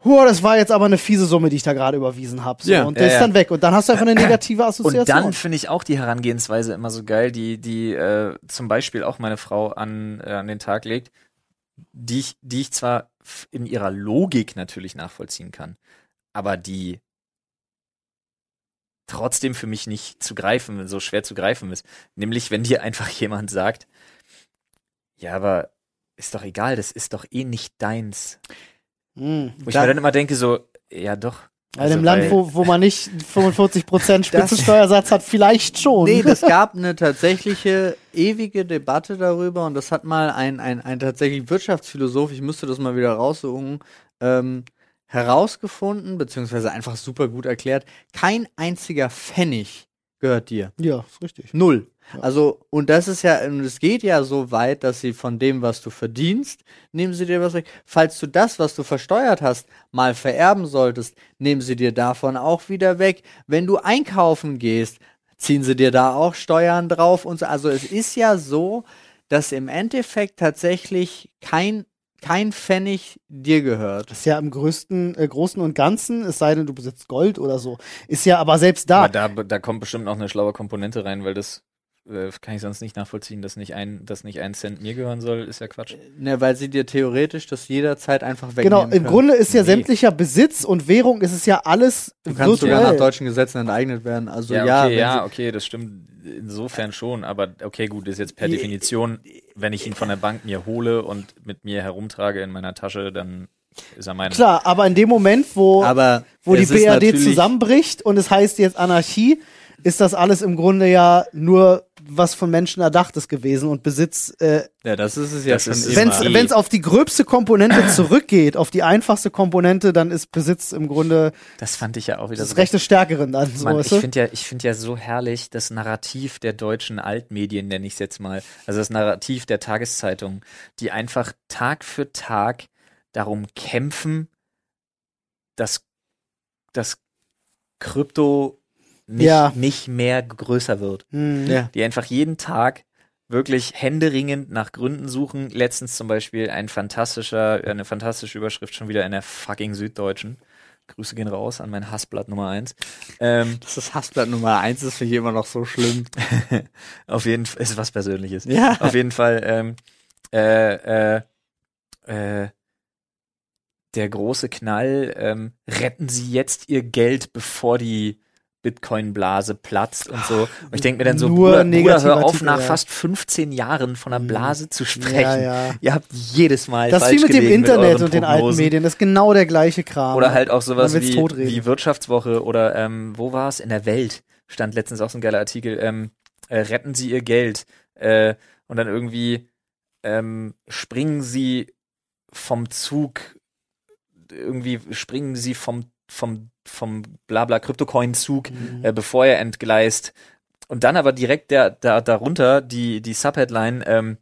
Speaker 2: Huh, das war jetzt aber eine fiese Summe, die ich da gerade überwiesen habe. So,
Speaker 3: Ja.
Speaker 2: und der
Speaker 1: Ja,
Speaker 2: ist
Speaker 1: ja.
Speaker 2: dann weg. Und dann hast du einfach eine negative
Speaker 1: Und
Speaker 2: Assoziation.
Speaker 1: dann finde ich auch die Herangehensweise immer so geil, die, die äh, zum Beispiel auch meine Frau an, äh, an den Tag legt, die ich, die ich zwar in ihrer Logik natürlich nachvollziehen kann, aber die trotzdem für mich nicht zu greifen, so schwer zu greifen ist. Nämlich, wenn dir einfach jemand sagt, ja, aber ist doch egal, das ist doch eh nicht deins.
Speaker 2: Hm.
Speaker 1: Wo ich mir dann immer denke, so, ja doch.
Speaker 2: In einem
Speaker 1: Also,
Speaker 2: Land,
Speaker 1: weil-
Speaker 2: wo, wo man nicht 45% Spitzensteuersatz hat, vielleicht schon.
Speaker 3: Nee, das gab eine tatsächliche ewige Debatte darüber und das hat mal ein, ein, ein tatsächlich Wirtschaftsphilosoph, ich müsste das mal wieder raussuchen, ähm, herausgefunden, beziehungsweise einfach super gut erklärt, kein einziger Pfennig gehört dir.
Speaker 2: ja, ist richtig.
Speaker 3: Null.
Speaker 2: Ja.
Speaker 3: Also, und das ist ja, und es geht ja so weit, dass sie von dem, was du verdienst, nehmen sie dir was weg. Falls du das, was du versteuert hast, mal vererben solltest, nehmen sie dir davon auch wieder weg. Wenn du einkaufen gehst, ziehen sie dir da auch Steuern drauf und so. Also, es ist ja so, dass im Endeffekt tatsächlich kein, kein Pfennig dir gehört.
Speaker 2: Das ist ja im größten, äh, Großen und Ganzen, es sei denn, du besitzt Gold oder so. Ist ja aber selbst da.
Speaker 1: Aber da, da kommt bestimmt noch eine schlaue Komponente rein, weil das äh, kann ich sonst nicht nachvollziehen, dass nicht ein, dass nicht ein Cent mir gehören soll, ist ja Quatsch.
Speaker 3: Ne, weil sie dir theoretisch das jederzeit einfach wegnehmen
Speaker 2: Genau, im
Speaker 3: können.
Speaker 2: Grunde ist ja
Speaker 1: Nee.
Speaker 2: sämtlicher Besitz und Währung, ist es ja alles
Speaker 3: Du kannst sogar
Speaker 2: virtuell.
Speaker 3: nach deutschen Gesetzen enteignet werden. Also
Speaker 1: ja,
Speaker 3: ja,
Speaker 1: okay, ja, okay, das stimmt insofern schon, aber okay, gut, ist jetzt per Definition, wenn ich ihn von der Bank mir hole und mit mir herumtrage in meiner Tasche, dann ist er mein.
Speaker 2: Klar, aber in dem Moment, wo,
Speaker 3: aber
Speaker 2: wo die BRD zusammenbricht und es heißt jetzt Anarchie, ist das alles im Grunde ja nur was von Menschen erdachtes gewesen und Besitz, äh,
Speaker 3: Ja, das ist es ja schon
Speaker 1: ist-
Speaker 2: wenn es wenn's auf die gröbste Komponente zurückgeht, auf die einfachste Komponente, dann ist Besitz im Grunde
Speaker 1: Das fand ich ja auch wieder
Speaker 2: das
Speaker 1: so.
Speaker 2: Recht des Stärkeren dann. So,
Speaker 1: Mann,
Speaker 2: weißt
Speaker 1: ich finde ja, ich finde ja so herrlich das Narrativ der deutschen Altmedien, nenne ich es jetzt mal. Also das Narrativ der Tageszeitungen, die einfach Tag für Tag darum kämpfen, dass das Krypto nicht,
Speaker 2: Ja.
Speaker 1: nicht mehr größer wird.
Speaker 2: Hm.
Speaker 3: ja.
Speaker 1: Die einfach jeden Tag wirklich händeringend nach Gründen suchen. Letztens zum Beispiel ein fantastischer, eine fantastische Überschrift schon wieder in der fucking Süddeutschen. Grüße gehen raus an mein Hassblatt Nummer eins. Ähm,
Speaker 3: Das ist Hassblatt Nummer eins, das finde ich immer noch so schlimm.
Speaker 1: auf jeden Fall ist was Persönliches.
Speaker 3: Ja.
Speaker 1: Auf jeden Fall, ähm, äh, äh, äh, der große Knall, ähm, retten Sie jetzt Ihr Geld, bevor die Bitcoin-Blase platzt und so. Und ich denke mir dann so,
Speaker 2: Nur
Speaker 1: Bruder, Bruder, hör auf, nach
Speaker 2: ja.
Speaker 1: fast 15 Jahren von einer
Speaker 2: Mhm.
Speaker 1: Blase zu
Speaker 2: Ja,
Speaker 1: sprechen.
Speaker 2: ja.
Speaker 1: Ihr habt jedes Mal
Speaker 2: Das
Speaker 1: falsch
Speaker 2: wie mit dem Internet
Speaker 1: euren
Speaker 2: und den alten. Medien, das ist genau der gleiche Kram.
Speaker 1: Oder halt auch sowas wie, wie Wirtschaftswoche oder ähm, wo war es? In der Welt stand letztens auch so ein geiler Artikel, ähm, äh, retten Sie Ihr Geld äh, und dann irgendwie ähm, springen Sie vom Zug, irgendwie springen Sie vom vom vom Blabla Kryptocoin-Zug,
Speaker 2: Mhm.
Speaker 1: äh, bevor er entgleist. Und dann aber direkt der, da, darunter die, die Subheadline, ähm,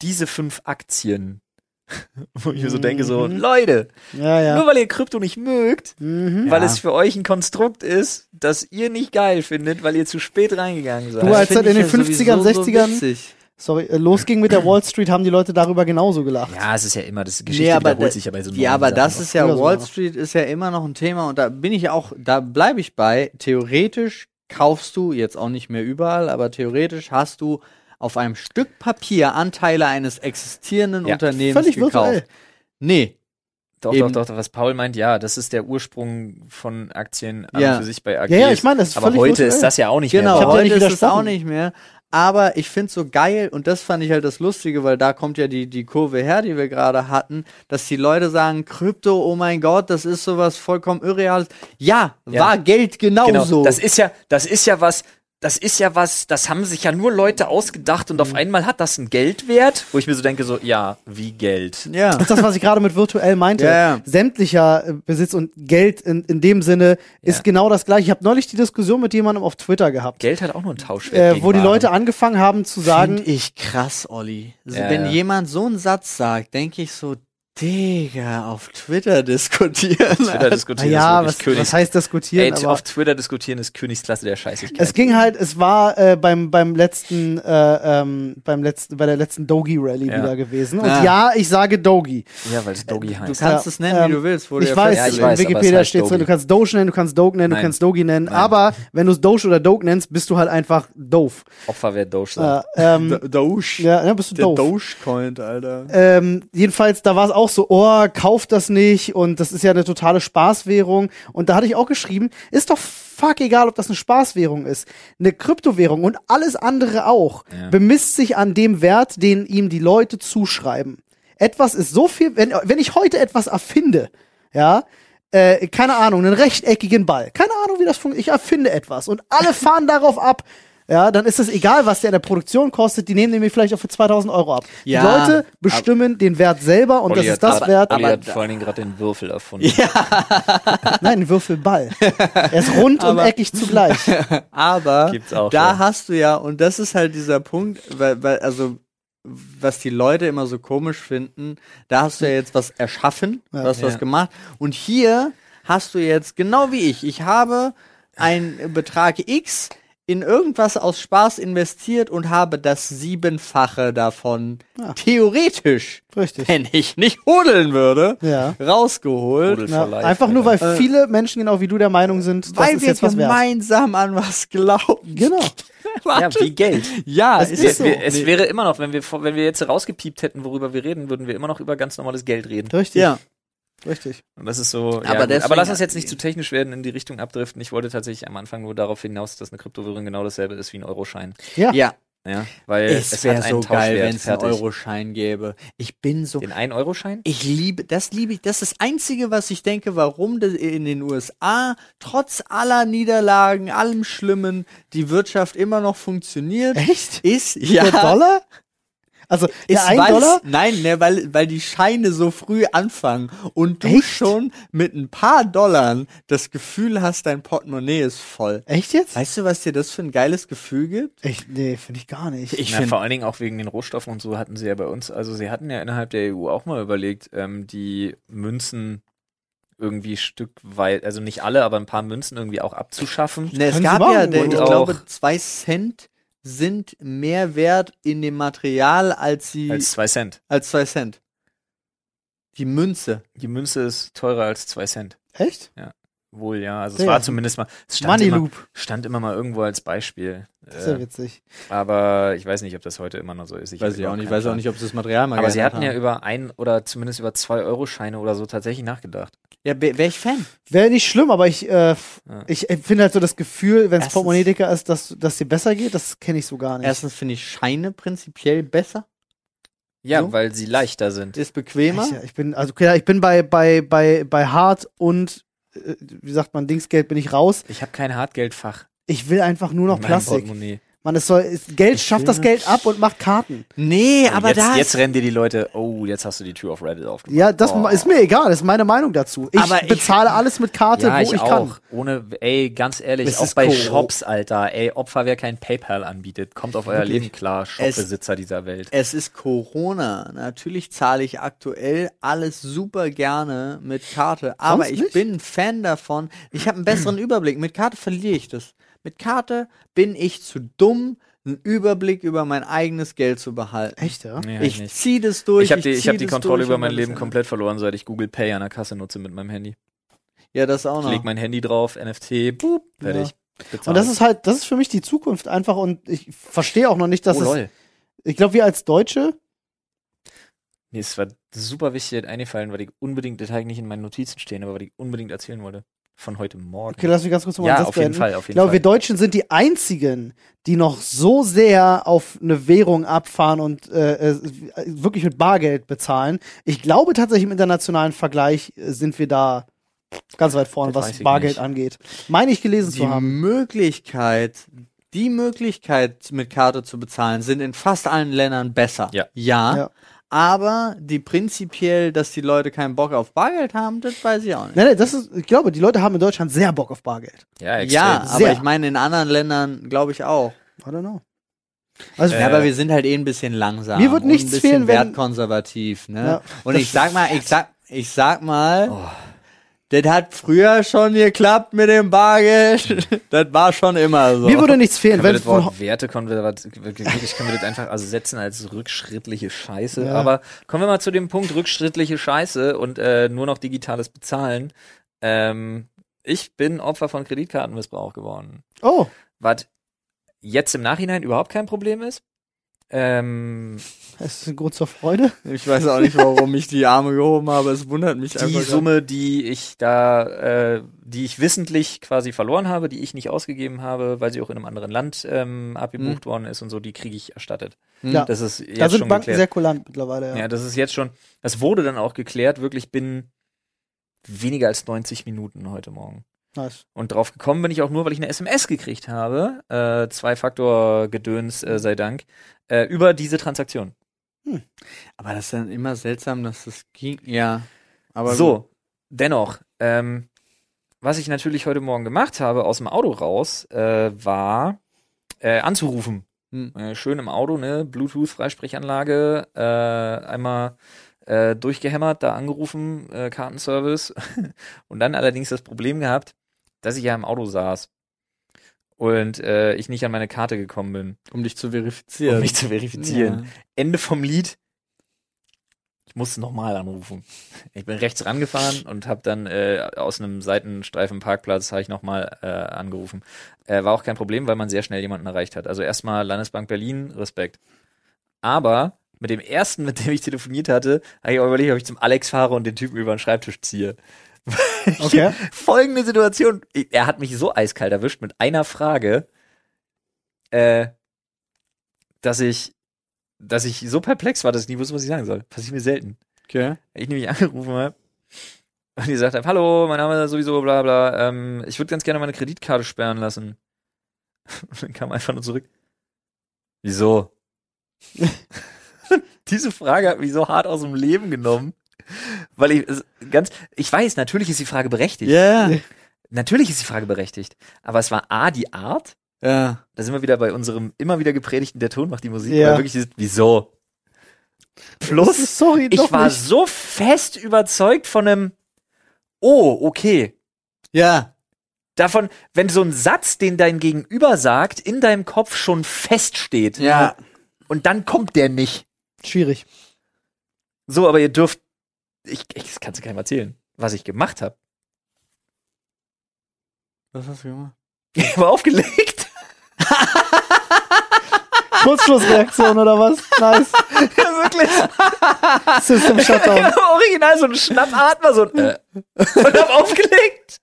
Speaker 1: diese fünf Aktien. Wo ich mir so denke, so,
Speaker 2: Mhm.
Speaker 1: Leute,
Speaker 2: Ja, ja.
Speaker 1: nur weil ihr Krypto nicht mögt,
Speaker 2: Mhm.
Speaker 1: weil
Speaker 3: Ja.
Speaker 1: es für euch ein Konstrukt ist, das ihr nicht geil findet, weil ihr zu spät reingegangen seid.
Speaker 2: Du als das in den
Speaker 3: ja
Speaker 2: 50ern,
Speaker 3: sowieso so
Speaker 2: 60ern
Speaker 3: witzig.
Speaker 2: Sorry, äh, losging mit der Wall Street, haben die Leute darüber genauso gelacht.
Speaker 1: ja, es ist ja immer, das Geschichte
Speaker 3: Nee, aber
Speaker 1: wiederholt
Speaker 3: da-
Speaker 1: sich ja bei so
Speaker 3: Ja, aber das ist ja, Wall
Speaker 2: sogar.
Speaker 3: Street ist ja immer noch ein Thema und da bin ich auch, da bleibe ich bei. Theoretisch kaufst du, jetzt auch nicht mehr überall, aber theoretisch hast du auf einem Stück Papier Anteile eines existierenden
Speaker 1: Ja,
Speaker 3: Unternehmens
Speaker 2: völlig
Speaker 3: gekauft.
Speaker 2: virtuell.
Speaker 3: Nee,
Speaker 1: Doch,
Speaker 3: Eben.
Speaker 1: doch, doch, was Paul meint, ja, das ist der Ursprung von Aktien an
Speaker 3: Ja.
Speaker 1: für sich bei AGs.
Speaker 2: Ja, ja, ich meine, das ist
Speaker 1: aber
Speaker 2: völlig
Speaker 1: heute
Speaker 2: virtuell.
Speaker 1: ist das ja auch nicht
Speaker 3: Genau,
Speaker 1: mehr.
Speaker 2: dir
Speaker 3: heute
Speaker 2: nicht
Speaker 3: ist es
Speaker 2: widersprochen.
Speaker 3: auch nicht mehr. Aber ich find's so geil und das fand ich halt das Lustige, weil da kommt ja die, die Kurve her, die wir gerade hatten, dass die Leute sagen, Krypto, oh mein Gott, das ist sowas vollkommen Irreales. Ja,
Speaker 1: Ja.
Speaker 3: war Geld
Speaker 1: Genau,
Speaker 3: genauso.
Speaker 1: das ist ja, das ist ja was, das ist ja was, das haben sich ja nur Leute ausgedacht und
Speaker 2: Mhm.
Speaker 1: auf einmal hat das einen Geldwert, wo ich mir so denke, so, ja, wie Geld.
Speaker 3: ja.
Speaker 2: Das ist das, was ich gerade mit virtuell meinte.
Speaker 3: Ja, ja.
Speaker 2: Sämtlicher äh, Besitz und Geld in, in dem Sinne ist
Speaker 1: Ja.
Speaker 2: genau das gleiche. Ich habe neulich die Diskussion mit jemandem auf Twitter gehabt,
Speaker 1: Geld hat auch nur einen Tauschwert.
Speaker 2: äh, wo die. Leute angefangen haben zu sagen,
Speaker 3: Find ich krass, Olli. Also
Speaker 1: Ja,
Speaker 3: wenn
Speaker 1: ja.
Speaker 3: jemand so einen Satz sagt, denke ich so, Digga, auf Twitter diskutieren.
Speaker 1: Twitter diskutieren
Speaker 2: ja,
Speaker 1: ist
Speaker 2: was,
Speaker 1: Königs.
Speaker 2: was heißt diskutieren?
Speaker 1: Ey,
Speaker 2: aber
Speaker 1: auf Twitter diskutieren ist Königsklasse der Scheißigkeit.
Speaker 2: es ging halt, es war äh, beim beim letzten, äh, ähm, beim letzten, bei der letzten Dogi Rally
Speaker 1: Ja.
Speaker 2: wieder gewesen. Und
Speaker 3: Ah.
Speaker 2: ja, ich sage Dogi.
Speaker 1: ja, weil es Dogi
Speaker 3: Du
Speaker 1: heißt.
Speaker 3: kannst
Speaker 2: Ja,
Speaker 3: es nennen,
Speaker 2: ähm,
Speaker 3: wie du willst.
Speaker 2: Ich
Speaker 3: ja
Speaker 2: weiß,
Speaker 1: Ja, ich
Speaker 2: in
Speaker 1: weiß, aber es
Speaker 2: Wikipedia
Speaker 1: heißt
Speaker 2: steht so,
Speaker 1: Dogi.
Speaker 2: du kannst Doge nennen, du kannst Doge nennen,
Speaker 1: Nein.
Speaker 2: du kannst Dogi nennen,
Speaker 1: Nein.
Speaker 2: aber wenn du es Doge oder Doge nennst, bist du halt einfach doof.
Speaker 1: Opfer wer Doge
Speaker 2: Äh,
Speaker 1: sagt.
Speaker 2: ähm,
Speaker 3: Do- Doge.
Speaker 2: ja, ja, bist du
Speaker 3: Der
Speaker 2: doof.
Speaker 3: Dogecoin, Alter.
Speaker 2: Ähm, jedenfalls, da war es auch so, oh, kauft das nicht und das ist ja eine totale Spaßwährung. Und da hatte ich auch geschrieben, ist doch fuck egal, ob das eine Spaßwährung ist. Eine Kryptowährung und alles andere auch
Speaker 1: Ja.
Speaker 2: bemisst sich an dem Wert, den ihm die Leute zuschreiben. Etwas ist so viel, wenn, wenn ich heute etwas erfinde, ja, äh, keine Ahnung, einen rechteckigen Ball, keine Ahnung, wie das funktioniert, ich erfinde etwas und alle fahren darauf ab, ja, dann ist es egal, was der in der Produktion kostet, die nehmen nämlich vielleicht auch für 2000 Euro ab.
Speaker 3: Ja,
Speaker 2: die Leute bestimmen den Wert selber und
Speaker 1: Olli
Speaker 2: das ist das
Speaker 1: grad-
Speaker 2: Wert.
Speaker 1: Olli
Speaker 3: aber
Speaker 1: hat vor allen Dingen gerade den Würfel erfunden.
Speaker 2: Nein, ein Würfelball. er ist rund und
Speaker 3: Aber-
Speaker 2: eckig zugleich.
Speaker 3: Aber
Speaker 1: Gibt's auch
Speaker 3: da
Speaker 1: schon.
Speaker 3: hast du ja, und das ist halt dieser Punkt, weil, weil, also, was die Leute immer so komisch finden, da hast du ja jetzt was erschaffen,
Speaker 2: Ja.
Speaker 3: was was
Speaker 1: Ja.
Speaker 3: gemacht. Und hier hast du jetzt, genau wie ich, ich habe einen Betrag X in irgendwas aus Spaß investiert und habe das Siebenfache davon
Speaker 2: Ja.
Speaker 3: theoretisch,
Speaker 2: Richtig.
Speaker 3: wenn ich nicht hodeln würde,
Speaker 2: Ja.
Speaker 3: rausgeholt.
Speaker 2: Ja, einfach nur, weil.
Speaker 3: Äh,
Speaker 2: viele Menschen genau wie du der Meinung sind, das
Speaker 3: weil
Speaker 2: ist
Speaker 3: wir
Speaker 2: jetzt was wert.
Speaker 3: gemeinsam an was glauben.
Speaker 2: Genau.
Speaker 1: Ja, wie Geld.
Speaker 3: Ja,
Speaker 2: Es ist
Speaker 3: ist
Speaker 2: so.
Speaker 1: Wir, es
Speaker 3: Nee.
Speaker 1: wäre immer noch, wenn wir, vor- wenn wir jetzt rausgepiept hätten, worüber wir reden, würden wir immer noch über ganz normales Geld reden.
Speaker 2: Richtig.
Speaker 3: Ja.
Speaker 2: Richtig.
Speaker 1: Und das ist so.
Speaker 3: Aber
Speaker 1: ja,
Speaker 3: deswegen-
Speaker 1: aber lass uns jetzt nicht zu technisch werden, in die Richtung abdriften. Ich wollte tatsächlich am Anfang nur darauf hinaus, dass eine Kryptowährung genau dasselbe ist wie ein Euroschein.
Speaker 2: Ja.
Speaker 3: Ja,
Speaker 1: Ja, weil
Speaker 3: es,
Speaker 1: es,
Speaker 3: wäre
Speaker 1: einen
Speaker 3: so geil, wenn es einen. Euroschein gäbe. Ich bin so.
Speaker 1: Den 1-Euro-Schein?
Speaker 3: Ich liebe, das liebe ich. Das ist das Einzige, was ich denke, warum in den USA trotz aller Niederlagen, allem Schlimmen, die Wirtschaft immer noch funktioniert.
Speaker 2: Echt?
Speaker 3: Ist
Speaker 2: Der
Speaker 3: ja
Speaker 2: Dollar? Also,
Speaker 3: ist
Speaker 2: der Dollar?
Speaker 3: Nein, ne, weil, weil die Scheine so früh anfangen und du
Speaker 2: Echt?
Speaker 3: schon mit ein paar Dollar das Gefühl hast, dein Portemonnaie ist voll.
Speaker 2: Echt jetzt?
Speaker 3: Weißt du, was dir das für ein geiles Gefühl gibt?
Speaker 2: Ich, nee, finde ich gar nicht.
Speaker 3: Ich
Speaker 1: Na,
Speaker 3: find-
Speaker 1: vor allen Dingen auch wegen den Rohstoffen und so hatten sie ja bei uns, also sie hatten ja innerhalb der EU auch mal überlegt, ähm, die Münzen irgendwie Stück weit, also nicht alle, aber ein paar Münzen irgendwie auch abzuschaffen.
Speaker 3: Ne, es gab ja, der, ich glaube, zwei Cent sind mehr wert in dem Material als sie
Speaker 1: Als zwei Cent.
Speaker 3: als zwei Cent. Die Münze.
Speaker 1: Die Münze ist teurer als zwei Cent.
Speaker 2: Echt?
Speaker 1: Wohl, ja. Also es
Speaker 2: Ja.
Speaker 1: war zumindest mal, es stand
Speaker 2: Money
Speaker 1: immer,
Speaker 2: Loop.
Speaker 1: stand immer mal irgendwo als Beispiel.
Speaker 2: Das ist ja
Speaker 1: Äh,
Speaker 2: witzig.
Speaker 1: aber ich weiß nicht, ob das heute immer noch so ist. Ich
Speaker 3: weiß ich auch nicht. Weiß auch nicht, ob sie das Material mal
Speaker 1: Aber sie hatten ja
Speaker 3: haben.
Speaker 1: über ein oder zumindest über zwei Euro Scheine oder so tatsächlich nachgedacht.
Speaker 3: Ja, wäre ich Fan.
Speaker 2: Wäre nicht schlimm, aber ich, äh,
Speaker 1: Ja.
Speaker 2: ich empfinde halt so das Gefühl, wenn es Portemonnaie dicker ist, dass, dass dir besser geht, das kenne ich so gar nicht.
Speaker 3: Erstens finde ich Scheine prinzipiell besser.
Speaker 1: Ja,
Speaker 3: So?
Speaker 1: weil sie leichter sind.
Speaker 3: Ist bequemer.
Speaker 2: Ich, ich bin, also okay, ich bin bei, bei, bei, bei Hart und, wie sagt man, Dingsgeld bin ich raus.
Speaker 1: Ich habe kein Hartgeldfach.
Speaker 2: Ich will einfach nur noch Plastik.
Speaker 1: Portemonnaie.
Speaker 2: Man, es soll, es, Geld
Speaker 3: Ich
Speaker 2: schafft das Geld ab und macht Karten.
Speaker 3: Nee,
Speaker 1: Und
Speaker 3: aber
Speaker 1: jetzt,
Speaker 3: das.
Speaker 1: jetzt rennen dir die Leute, oh, jetzt hast du die Tür auf Reddit aufgemacht.
Speaker 2: Ja, das
Speaker 1: oh.
Speaker 2: ist mir egal, das ist meine Meinung dazu. Ich
Speaker 3: Aber ich-
Speaker 2: bezahle alles mit Karte,
Speaker 1: ja,
Speaker 2: wo
Speaker 1: ich,
Speaker 2: ich,
Speaker 1: auch.
Speaker 2: kann.
Speaker 1: Ohne, ey, ganz ehrlich,
Speaker 3: Es
Speaker 1: auch
Speaker 3: ist
Speaker 1: bei
Speaker 3: Koro-
Speaker 1: Shops, Alter. Ey, Opfer, wer kein PayPal anbietet, kommt auf euer
Speaker 2: Wirklich?
Speaker 1: Leben klar, Shopbesitzer dieser Welt.
Speaker 3: Es ist Corona. Natürlich zahle ich aktuell alles super gerne mit Karte. Aber ich
Speaker 2: nicht?
Speaker 3: bin ein Fan davon. Ich habe einen besseren Überblick. Mit Karte verliere ich das. Mit Karte bin ich zu dumm, einen Überblick über mein eigenes Geld zu behalten.
Speaker 2: Echt, ja?
Speaker 1: Nee,
Speaker 3: Ich
Speaker 1: nicht.
Speaker 3: ziehe das durch.
Speaker 1: Ich habe die, ich
Speaker 3: zieh
Speaker 1: hab die Kontrolle über mein Leben
Speaker 3: ist-
Speaker 1: komplett verloren, seit ich Google Pay an der Kasse nutze mit meinem Handy.
Speaker 3: Ja, das auch
Speaker 1: Ich
Speaker 3: noch.
Speaker 1: leg mein Handy drauf, NFT, boop, fertig. Bezahlt.
Speaker 2: Und das ist halt, das ist für mich die Zukunft einfach und ich verstehe auch noch nicht, dass
Speaker 1: oh,
Speaker 2: es,
Speaker 1: lol.
Speaker 2: ich glaube, wir als Deutsche,
Speaker 1: Mir ist zwar super wichtig eingefallen, weil die unbedingt, das hat nicht in meinen Notizen stehen, aber weil ich unbedingt erzählen wollte. Von heute Morgen.
Speaker 2: okay, lass mich ganz kurz noch mal
Speaker 1: ja, auf jeden
Speaker 2: beenden.
Speaker 1: Fall, auf
Speaker 2: Ich
Speaker 1: jeden
Speaker 2: glaube,
Speaker 1: Fall.
Speaker 2: wir Deutschen sind die einzigen, die noch so sehr auf eine Währung abfahren und äh, äh, wirklich mit Bargeld bezahlen. Ich glaube tatsächlich im internationalen Vergleich äh, sind wir da ganz weit vorne,
Speaker 1: Das
Speaker 2: was
Speaker 1: ich
Speaker 2: Bargeld
Speaker 1: nicht.
Speaker 2: angeht. Meine ich gelesen
Speaker 3: die
Speaker 2: zu haben.
Speaker 3: Möglichkeit, die Möglichkeit mit Karte zu bezahlen, sind in fast allen Ländern besser.
Speaker 1: Ja.
Speaker 3: Ja.
Speaker 2: Ja.
Speaker 3: Aber die prinzipiell, dass die Leute keinen Bock auf Bargeld haben, das weiß ich auch nicht.
Speaker 2: Nein, nein, das ist, ich glaube, die Leute haben in Deutschland sehr Bock auf Bargeld.
Speaker 1: ja, extrem.
Speaker 3: Ja, aber
Speaker 2: Sehr.
Speaker 3: ich meine, in anderen Ländern glaube ich auch.
Speaker 2: I don't know. Also,
Speaker 1: Äh,
Speaker 3: Ja, aber wir sind halt eh ein bisschen langsam.
Speaker 2: Mir wird
Speaker 3: und
Speaker 2: nichts
Speaker 3: ein bisschen
Speaker 2: fehlen, wenn-
Speaker 3: wertkonservativ, ne?
Speaker 2: Ja,
Speaker 3: und ich sag mal, ich sag, ich sag mal,
Speaker 1: Oh.
Speaker 3: Das hat früher schon geklappt mit dem Bargeld. das war schon immer so.
Speaker 2: mir würde nichts fehlen,
Speaker 1: Können wir
Speaker 2: wenn
Speaker 1: das Wort wirklich können wir das einfach also setzen als rückschrittliche Scheiße.
Speaker 2: Ja.
Speaker 1: Aber kommen wir mal zu dem Punkt rückschrittliche Scheiße und äh, nur noch digitales Bezahlen. Ähm, ich bin Opfer von Kreditkartenmissbrauch geworden.
Speaker 2: Oh,
Speaker 1: Was jetzt im Nachhinein überhaupt kein Problem ist. Ähm,
Speaker 2: Das ist ein Grund zur Freude.
Speaker 3: Ich weiß auch nicht, warum ich die Arme gehoben habe. Es wundert mich
Speaker 1: die
Speaker 3: einfach. grad.
Speaker 1: Summe, die ich da, äh, die ich wissentlich quasi verloren habe, die ich nicht ausgegeben habe, weil sie auch in einem anderen Land ähm, abgebucht worden ist und so, die kriege ich erstattet.
Speaker 3: Hm.
Speaker 2: Ja.
Speaker 1: Das ist jetzt
Speaker 2: Da sind
Speaker 1: schon
Speaker 2: Banken
Speaker 1: geklärt.
Speaker 2: sehr kulant mittlerweile, ja.
Speaker 1: Ja, das ist jetzt schon, das wurde dann auch geklärt, wirklich binnen weniger als 90 Minuten heute Morgen.
Speaker 2: Nice.
Speaker 1: Und drauf gekommen bin ich auch nur, weil ich eine SMS gekriegt habe, äh, Zwei-Faktor-Gedöns äh, sei Dank, äh, über diese Transaktion.
Speaker 3: Aber das ist dann immer seltsam, dass das ging. Ja. Aber
Speaker 1: so, dennoch, ähm, was ich natürlich heute Morgen gemacht habe, aus dem Auto raus, äh, war äh, anzurufen.
Speaker 3: Hm.
Speaker 1: Äh, schön im Auto, ne? Bluetooth-Freisprechanlage, äh, einmal äh, durchgehämmert, da angerufen, äh, Kartenservice. Und dann allerdings das Problem gehabt, dass ich ja im Auto saß. Und äh, ich nicht an meine Karte gekommen bin,
Speaker 3: Um dich zu verifizieren.
Speaker 1: um mich zu verifizieren. Ende vom Lied. Ich musste nochmal anrufen. Ich bin rechts rangefahren und habe dann äh, aus einem Seitenstreifen Parkplatz habe ich nochmal äh, angerufen. Äh, war auch kein Problem, weil man sehr schnell jemanden erreicht hat. Also erstmal Landesbank Berlin, Respekt. Aber mit dem ersten, mit dem ich telefoniert hatte, habe ich auch überlegt, ob ich zum Alex fahre und den Typen über den Schreibtisch ziehe.
Speaker 2: Okay.
Speaker 1: Folgende Situation. Er hat mich so eiskalt erwischt mit einer Frage, äh, dass ich, dass ich so perplex war, dass ich nie wusste, was ich sagen soll. Passiert mir selten.
Speaker 3: Okay.
Speaker 1: Ich nämlich angerufen habe und die gesagt habe, hallo, mein Name ist sowieso bla bla, ähm, ich würde ganz gerne meine Kreditkarte sperren lassen. Und dann kam einfach nur zurück. Wieso? Diese Frage hat mich so hart aus dem Leben genommen. Weil ich ganz, ich weiß, natürlich ist die Frage berechtigt.
Speaker 3: Ja.
Speaker 1: Natürlich ist die Frage berechtigt. Aber es war A, die Art.
Speaker 3: Ja.
Speaker 1: Da sind wir wieder bei unserem immer wieder gepredigten, der Ton macht die Musik.
Speaker 2: Ja.
Speaker 1: Weil wirklich dieses, wieso? Plus,
Speaker 2: Sorry,
Speaker 1: ich war
Speaker 2: nicht.
Speaker 1: so fest überzeugt von einem, oh, okay.
Speaker 3: Ja.
Speaker 1: Davon, wenn so ein Satz, den dein Gegenüber sagt, in deinem Kopf schon feststeht.
Speaker 3: Ja.
Speaker 1: Und dann kommt der nicht.
Speaker 2: Schwierig.
Speaker 1: So, aber ihr dürft, ich, ich das kannst du keinem erzählen, was ich gemacht habe.
Speaker 3: Was hast du gemacht?
Speaker 1: Ich habe aufgelegt.
Speaker 2: Kurzschlussreaktion oder was? Nice.
Speaker 1: ja, wirklich.
Speaker 2: System Shutdown.
Speaker 1: Original so ein Schnappatmer, so ein, äh, und hab aufgelegt.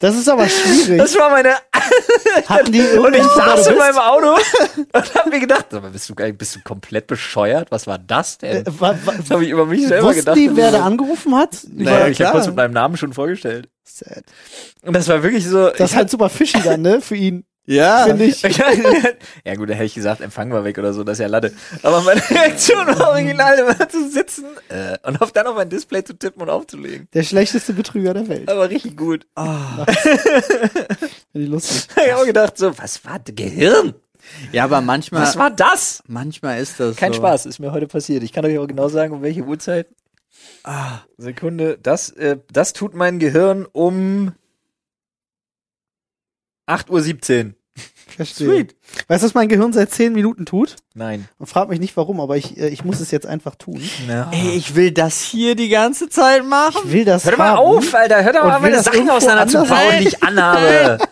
Speaker 2: Das ist aber schwierig.
Speaker 1: Das war meine,
Speaker 2: Hatten die
Speaker 1: und ich saß in meinem Auto und hab mir gedacht, aber bist du, bist du komplett bescheuert? Was war das denn?
Speaker 2: Äh, wa- wa-
Speaker 1: Das habe ich über mich selber
Speaker 2: Wussten
Speaker 1: gedacht.
Speaker 2: die, wer da angerufen hat?
Speaker 1: Naja, ich habe kurz mit meinem Namen schon vorgestellt.
Speaker 2: Sad.
Speaker 1: Und das war wirklich so.
Speaker 2: Das ist halt super fishy dann, ne? Für ihn,
Speaker 3: Ja.
Speaker 2: finde ich.
Speaker 1: ja gut, da hätte ich gesagt, Empfang war weg oder so, das ist ja Latte. Aber meine Reaktion war original, immer zu sitzen äh, und auf dann auf mein Display zu tippen und aufzulegen.
Speaker 2: Der schlechteste Betrüger der Welt.
Speaker 1: Aber richtig gut.
Speaker 3: Ah.
Speaker 2: Finde ich lustig.
Speaker 1: Ich auch gedacht, so, was war das Gehirn?
Speaker 3: Ja, aber manchmal,
Speaker 1: Was war das?
Speaker 3: manchmal ist das
Speaker 1: Kein
Speaker 3: so.
Speaker 1: Spaß, ist mir heute passiert. Ich kann euch auch genau sagen, um welche Uhrzeit.
Speaker 3: Ah.
Speaker 1: Sekunde, das, äh, das tut mein Gehirn um 8.17 Uhr.
Speaker 2: Verstehe.
Speaker 1: Sweet.
Speaker 2: Weißt du, was mein Gehirn seit zehn Minuten tut?
Speaker 1: Nein.
Speaker 2: Und frag mich nicht warum, aber ich, äh, ich muss es jetzt einfach tun.
Speaker 3: Ey, ich will das hier die ganze Zeit machen.
Speaker 2: Ich will das
Speaker 1: Hör doch mal
Speaker 2: haben.
Speaker 1: auf, Alter. Hör doch mal meine
Speaker 2: das
Speaker 1: Sachen
Speaker 2: irgendwo
Speaker 1: auseinander zu
Speaker 2: anders
Speaker 1: bauen,
Speaker 2: haben.
Speaker 1: die ich anhabe.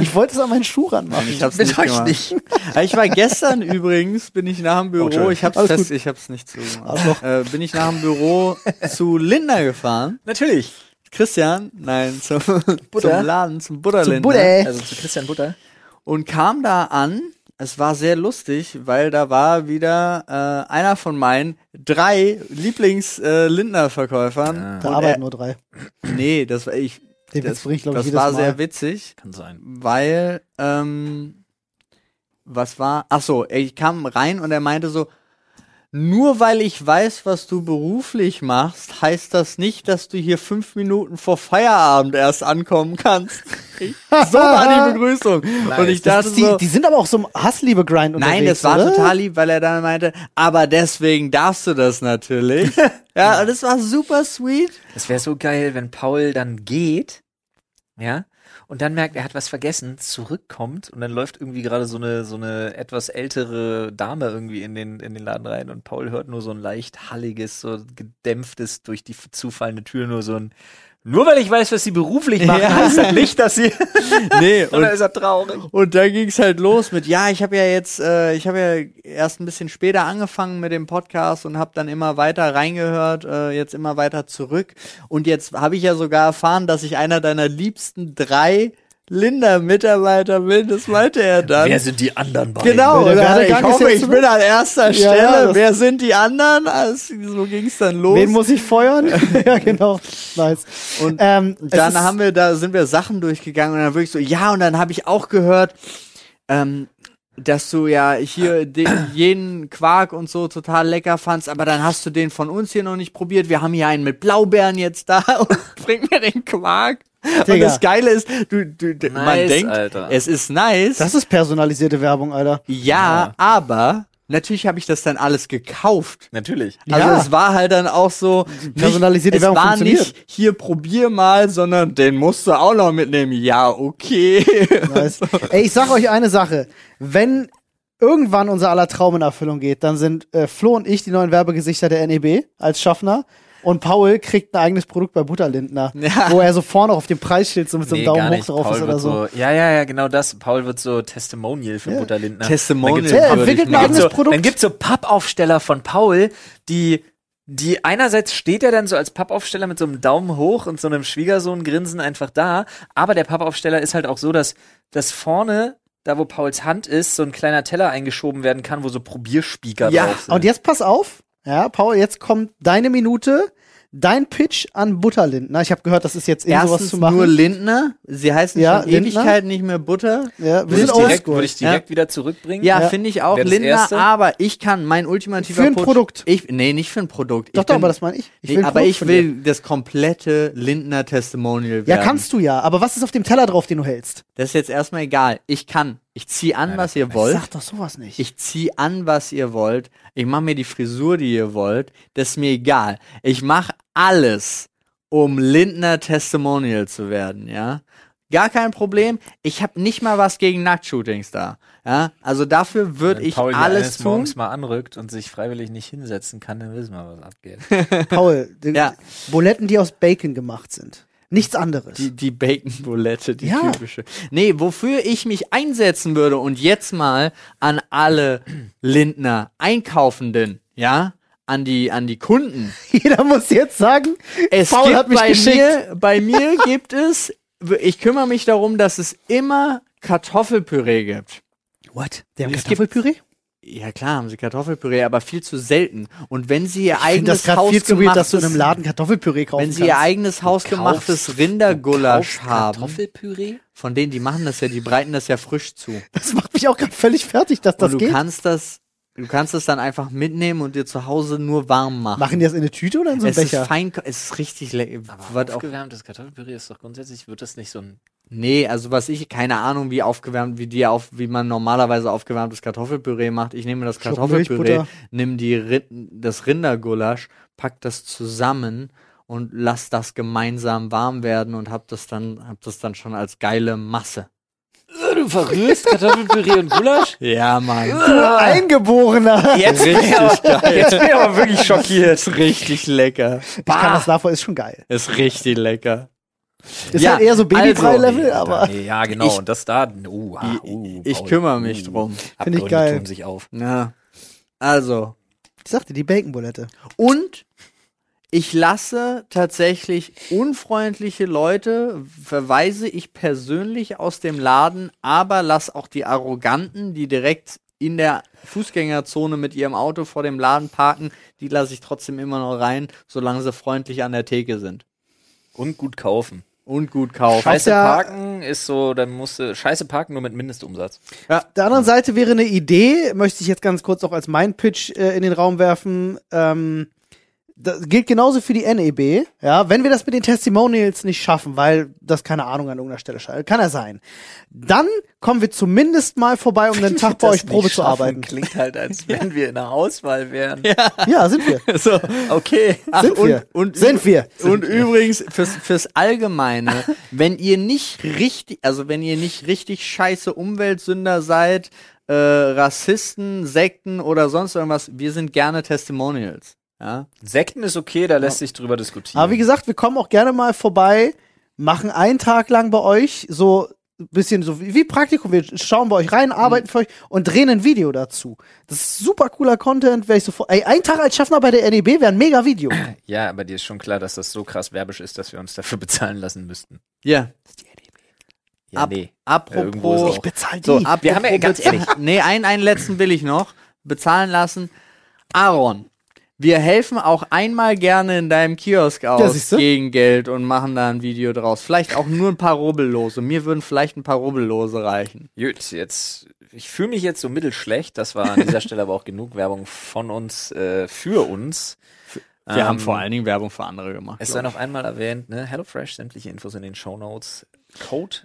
Speaker 2: Ich wollte es an meinen Schuh ranmachen.
Speaker 3: Ich hab's
Speaker 1: Mit
Speaker 3: nicht
Speaker 1: euch
Speaker 3: gemacht.
Speaker 1: nicht.
Speaker 3: Ich war gestern übrigens, bin ich nach dem
Speaker 1: Oh,
Speaker 3: Büro,
Speaker 1: Entschuldigung.
Speaker 3: ich hab's fest, ich hab's nicht zugemacht. Äh, bin ich nach dem Büro zu Lindner gefahren.
Speaker 1: Natürlich.
Speaker 3: Christian, nein, zum, zum Laden, zum Butterlindner.
Speaker 2: Butter.
Speaker 1: Also zu Christian Butter.
Speaker 3: Und kam da an. Es war sehr lustig, weil da war wieder äh, einer von meinen drei Lieblings-Lindner-Verkäufern.
Speaker 2: Da
Speaker 3: Und
Speaker 2: arbeiten
Speaker 3: er-
Speaker 2: nur drei.
Speaker 3: Nee, das war ich.
Speaker 2: Den
Speaker 3: das
Speaker 2: ich,
Speaker 3: das war
Speaker 2: Mal.
Speaker 3: sehr witzig.
Speaker 1: Kann sein.
Speaker 3: weil ähm, was war? Ach so, ich kam rein und er meinte so, nur weil ich weiß, was du beruflich machst, heißt das nicht, dass du hier fünf Minuten vor Feierabend erst ankommen kannst. So war die Begrüßung. Und ich dachte
Speaker 2: die,
Speaker 3: so,
Speaker 2: die sind aber auch so im Hassliebe-Grind unterwegs,
Speaker 3: Nein, das war
Speaker 2: oder?
Speaker 3: total lieb, weil er dann meinte, aber deswegen darfst du das natürlich. ja, und das war super sweet.
Speaker 1: Es wäre so geil, wenn Paul dann geht, ja, und dann merkt, er hat was vergessen, zurückkommt und dann läuft irgendwie gerade so eine so eine etwas ältere Dame irgendwie in den in den Laden rein und Paul hört nur so ein leicht halliges, so gedämpftes durch die zufallende Tür nur so ein Nur weil ich weiß, was sie beruflich machen,
Speaker 3: Ja.
Speaker 1: heißt das nicht, dass sie.
Speaker 3: Nee,
Speaker 1: Oder ist er traurig?
Speaker 3: Und da ging's halt los mit, ja, ich habe ja jetzt, äh, ich habe ja erst ein bisschen später angefangen mit dem Podcast und habe dann immer weiter reingehört, äh, jetzt immer weiter zurück. Und jetzt habe ich ja sogar erfahren, dass ich einer deiner liebsten drei Linda-Mitarbeiter bin. Das meinte er dann.
Speaker 1: Wer sind die anderen beiden?
Speaker 3: Genau, oder? ich hoffe, ich bin an erster Stelle.
Speaker 2: ja,
Speaker 3: Wer sind die anderen? Also, so ging's dann los.
Speaker 2: Wen muss ich feuern? ja, genau. Nice.
Speaker 3: Und
Speaker 2: ähm, es
Speaker 3: dann haben wir, da sind wir Sachen durchgegangen und dann wirklich so, ja, und dann habe ich auch gehört, ähm, dass du ja hier den, jeden Quark und so total lecker fandst, aber dann hast du den von uns hier noch nicht probiert. Wir haben hier einen mit Blaubeeren jetzt da und bring mir den Quark. Und
Speaker 2: Digga.
Speaker 3: das Geile ist, du, du, d- man
Speaker 1: Nice,
Speaker 3: denkt,
Speaker 1: Alter.
Speaker 3: es ist nice.
Speaker 2: Das ist personalisierte Werbung, Alter.
Speaker 3: ja, aber natürlich habe ich das dann alles gekauft.
Speaker 1: Natürlich.
Speaker 3: Also
Speaker 2: Ja.
Speaker 3: es war halt dann auch so nicht,
Speaker 2: Personalisierte
Speaker 3: es
Speaker 2: Werbung
Speaker 3: war
Speaker 2: funktioniert.
Speaker 3: nicht hier probier mal, sondern den musst du auch noch mitnehmen. Ja, okay.
Speaker 2: Nice. Ey, ich sag euch eine Sache. Wenn irgendwann unser aller Traum in Erfüllung geht, dann sind äh, Flo und ich die neuen Werbegesichter der NEB als Schaffner. Und Paul kriegt ein eigenes Produkt bei Butterlindner,
Speaker 3: Ja.
Speaker 2: wo er so vorne auf dem Preisschild so mit so einem
Speaker 1: Nee,
Speaker 2: Daumen hoch drauf
Speaker 1: Paul
Speaker 2: ist oder
Speaker 1: wird
Speaker 2: so.
Speaker 1: Ja, ja, ja, genau das. Paul wird so Testimonial für
Speaker 2: Ja.
Speaker 1: Butterlindner.
Speaker 3: Testimonial.
Speaker 1: Dann gibt's so-
Speaker 2: Ja, er entwickelt ein eigenes
Speaker 1: so,
Speaker 2: Produkt.
Speaker 1: Dann gibt's so Pappaufsteller von Paul, die die einerseits steht er dann so als Pappaufsteller mit so einem Daumen hoch und so einem Schwiegersohn-Grinsen einfach da, aber der Pappaufsteller ist halt auch so, dass dass vorne da wo Pauls Hand ist, so ein kleiner Teller eingeschoben werden kann, wo so Probierspieker
Speaker 3: Ja,
Speaker 1: drauf sind.
Speaker 2: Und jetzt pass auf. Ja, Paul, jetzt kommt deine Minute. Dein Pitch an Butterlindner. Ich habe gehört, das ist jetzt in sowas zu machen.
Speaker 3: nur Lindner. Sie heißen
Speaker 2: Ja,
Speaker 3: schon
Speaker 2: Lindner.
Speaker 3: Ewigkeiten nicht mehr Butter.
Speaker 2: ja, wir
Speaker 1: würde
Speaker 2: sind
Speaker 1: ich direkt, würde ich direkt wieder zurückbringen.
Speaker 3: Ja,
Speaker 2: Ja.
Speaker 3: finde ich auch Lindner,
Speaker 1: Erste?
Speaker 3: aber ich kann mein ultimativer
Speaker 2: Für ein
Speaker 3: Push-
Speaker 2: Produkt.
Speaker 3: Ich, nee, nicht für ein Produkt.
Speaker 2: Doch,
Speaker 3: ich
Speaker 2: doch,
Speaker 3: bin-
Speaker 2: aber das meine ich. Ich
Speaker 3: Nee, aber ich will das komplette Lindner Testimonial
Speaker 2: dir. Ja,
Speaker 3: werden.
Speaker 2: kannst du ja. Aber was ist auf dem Teller drauf, den du hältst?
Speaker 3: Das ist jetzt erstmal egal. Ich kann. Ich zieh an, was ihr wollt.
Speaker 2: Sag doch sowas nicht.
Speaker 3: Ich zieh an, was ihr wollt. Ich mache mir die Frisur, die ihr wollt. Das ist mir egal. Ich mache alles, um Lindner Testimonial zu werden, ja. Gar kein Problem. Ich habe nicht mal was gegen Nacktshootings da. Ja, also dafür würde
Speaker 1: Wenn
Speaker 3: ich
Speaker 1: Paul
Speaker 3: alles tun.
Speaker 1: morgens mal anrückt und sich freiwillig nicht hinsetzen kann, dann wissen wir, was abgeht.
Speaker 2: Paul, die
Speaker 3: Ja.
Speaker 2: Buletten, die aus Bacon gemacht sind. Nichts anderes.
Speaker 3: Die, die Bacon-Bulette, die
Speaker 2: Ja.
Speaker 3: typische. Nee, wofür ich mich einsetzen würde und jetzt mal an alle Lindner Einkaufenden, ja, an die, an die Kunden.
Speaker 2: Jeder muss jetzt sagen,
Speaker 3: Es
Speaker 2: Paul
Speaker 3: gibt
Speaker 2: hat mich
Speaker 3: bei
Speaker 2: geschickt.
Speaker 3: mir, bei mir gibt es, ich kümmere mich darum, dass es immer Kartoffelpüree gibt.
Speaker 2: What? Der
Speaker 3: gibt-
Speaker 2: Kartoffelpüree?
Speaker 3: Ja klar, haben sie Kartoffelpüree, aber viel zu selten. Und wenn sie ihr
Speaker 2: Ich finde das
Speaker 3: eigenes
Speaker 2: gerade viel zu weird, dass du in einem
Speaker 3: hausgemachtes,
Speaker 2: Laden Kartoffelpüree kaufen
Speaker 3: wenn sie ihr eigenes hausgemachtes Rindergulasch haben,
Speaker 1: Kartoffelpüree?
Speaker 3: von denen, die machen das ja, die breiten das ja frisch zu.
Speaker 2: Das macht mich auch gerade völlig fertig, dass das
Speaker 3: und du
Speaker 2: geht.
Speaker 3: kannst das, du kannst das dann einfach mitnehmen und dir zu Hause nur warm machen.
Speaker 2: Machen die das in eine Tüte oder in so einen
Speaker 3: es
Speaker 2: Becher?
Speaker 3: ist fein, es ist richtig lecker.
Speaker 1: Aber aufgewärmtes Kartoffelpüree ist doch grundsätzlich, wird das nicht so ein
Speaker 3: Nee, also was ich, keine Ahnung, wie aufgewärmt, wie die auf, wie man normalerweise aufgewärmtes Kartoffelpüree macht. Ich nehme das Kartoffelpüree, nimm die das Rindergulasch, pack das zusammen und lass das gemeinsam warm werden und hab das dann, hab das dann schon als geile Masse.
Speaker 1: Du verrührst Kartoffelpüree und Gulasch?
Speaker 3: Ja, Mann.
Speaker 2: Du Eingeborener.
Speaker 1: Jetzt bin, ich aber, jetzt bin ich aber wirklich schockiert.
Speaker 3: Ist richtig lecker.
Speaker 2: Ich kann das nachvollziehen, ist schon geil.
Speaker 3: Ist richtig lecker.
Speaker 2: Ist
Speaker 3: Ja,
Speaker 2: halt eher so Babybrei-Level,
Speaker 3: also,
Speaker 2: aber
Speaker 1: Nee, ja, genau.
Speaker 3: Ich-
Speaker 1: und das da, uh, ah, uh,
Speaker 3: ich kümmere mich
Speaker 1: uh,
Speaker 3: drum.
Speaker 2: Find ich geil.
Speaker 1: tun sich auf.
Speaker 3: Ja. Also,
Speaker 2: ich sagte, die Bacon-Bulette.
Speaker 3: Und ich lasse tatsächlich unfreundliche Leute, verweise ich persönlich aus dem Laden, aber lass auch die Arroganten, die direkt in der Fußgängerzone mit ihrem Auto vor dem Laden parken, die lasse ich trotzdem immer noch rein, solange sie freundlich an der Theke sind.
Speaker 1: Und gut kaufen.
Speaker 3: Und gut kaufen.
Speaker 1: Scheiße
Speaker 2: ja-
Speaker 1: parken ist so, dann musst du, scheiße parken nur mit Mindestumsatz.
Speaker 2: Auf der anderen Seite wäre eine Idee, möchte ich jetzt ganz kurz auch als mein Pitch äh, in den Raum werfen. Ähm, das gilt genauso für die NEB. Ja, wenn wir das mit den Testimonials nicht schaffen, weil das keine Ahnung an irgendeiner Stelle scheitert, kann er sein. Dann kommen wir zumindest mal vorbei, um einen Tag bei euch Probe zu arbeiten.
Speaker 1: Klingt halt, als wenn wir in der Auswahl wären.
Speaker 2: Ja, sind wir.
Speaker 3: so.
Speaker 1: Okay.
Speaker 3: Ach,
Speaker 2: Sind
Speaker 3: und,
Speaker 2: wir.
Speaker 3: Und
Speaker 2: Sind wir.
Speaker 3: Und übrigens, fürs, fürs Allgemeine, wenn ihr nicht richtig, also wenn ihr nicht richtig scheiße Umweltsünder seid, äh, Rassisten, Sekten oder sonst irgendwas, wir sind gerne Testimonials. Ja.
Speaker 1: Sekten ist okay, da lässt sich drüber diskutieren.
Speaker 2: Aber wie gesagt, wir kommen auch gerne mal vorbei, machen einen Tag lang bei euch so ein bisschen so wie, Praktikum. Wir schauen bei euch rein, arbeiten für euch und drehen ein Video dazu. Das ist super cooler Content. Wäre ich sofort. Ey, ein Tag als Schaffner bei der NEB wäre ein mega Video.
Speaker 1: ja, aber dir ist schon klar, dass das so krass werbisch ist, dass wir uns dafür bezahlen lassen müssten.
Speaker 3: Ja.
Speaker 1: Ja,
Speaker 3: Ab-
Speaker 1: nee.
Speaker 3: Apropos.
Speaker 2: Ich bezahle die.
Speaker 3: So,
Speaker 1: wir haben ja ganz ehrlich-
Speaker 3: Nee, einen, einen letzten will ich noch bezahlen lassen. Aaron, wir helfen auch einmal gerne in deinem Kiosk aus
Speaker 2: siehste.
Speaker 3: gegen Geld und machen da ein Video draus. Vielleicht auch nur ein paar Rubbellose. Mir würden vielleicht ein paar Rubbellose reichen.
Speaker 1: Gut, jetzt, ich fühle mich jetzt so mittelschlecht. Das war an dieser Stelle aber auch genug Werbung von uns, äh, für uns.
Speaker 3: Wir
Speaker 1: Ähm,
Speaker 3: haben vor allen Dingen Werbung für andere gemacht.
Speaker 1: Es sei noch einmal erwähnt, ne? HelloFresh, sämtliche Infos in den Show Notes. Code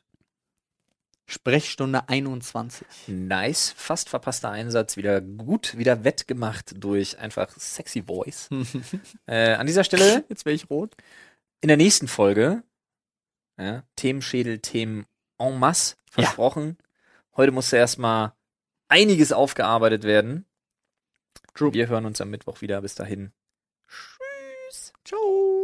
Speaker 3: Sprechstunde 21.
Speaker 1: nice, fast verpasster Einsatz, wieder gut, wieder wettgemacht durch einfach sexy Voice. äh, an dieser Stelle
Speaker 3: Jetzt wäre ich rot.
Speaker 1: in der nächsten Folge ja, Themenschädel, Themen en masse versprochen. Heute musste erstmal einiges aufgearbeitet werden.
Speaker 3: True.
Speaker 1: Wir hören uns am Mittwoch wieder. Bis dahin. Tschüss.
Speaker 3: Ciao.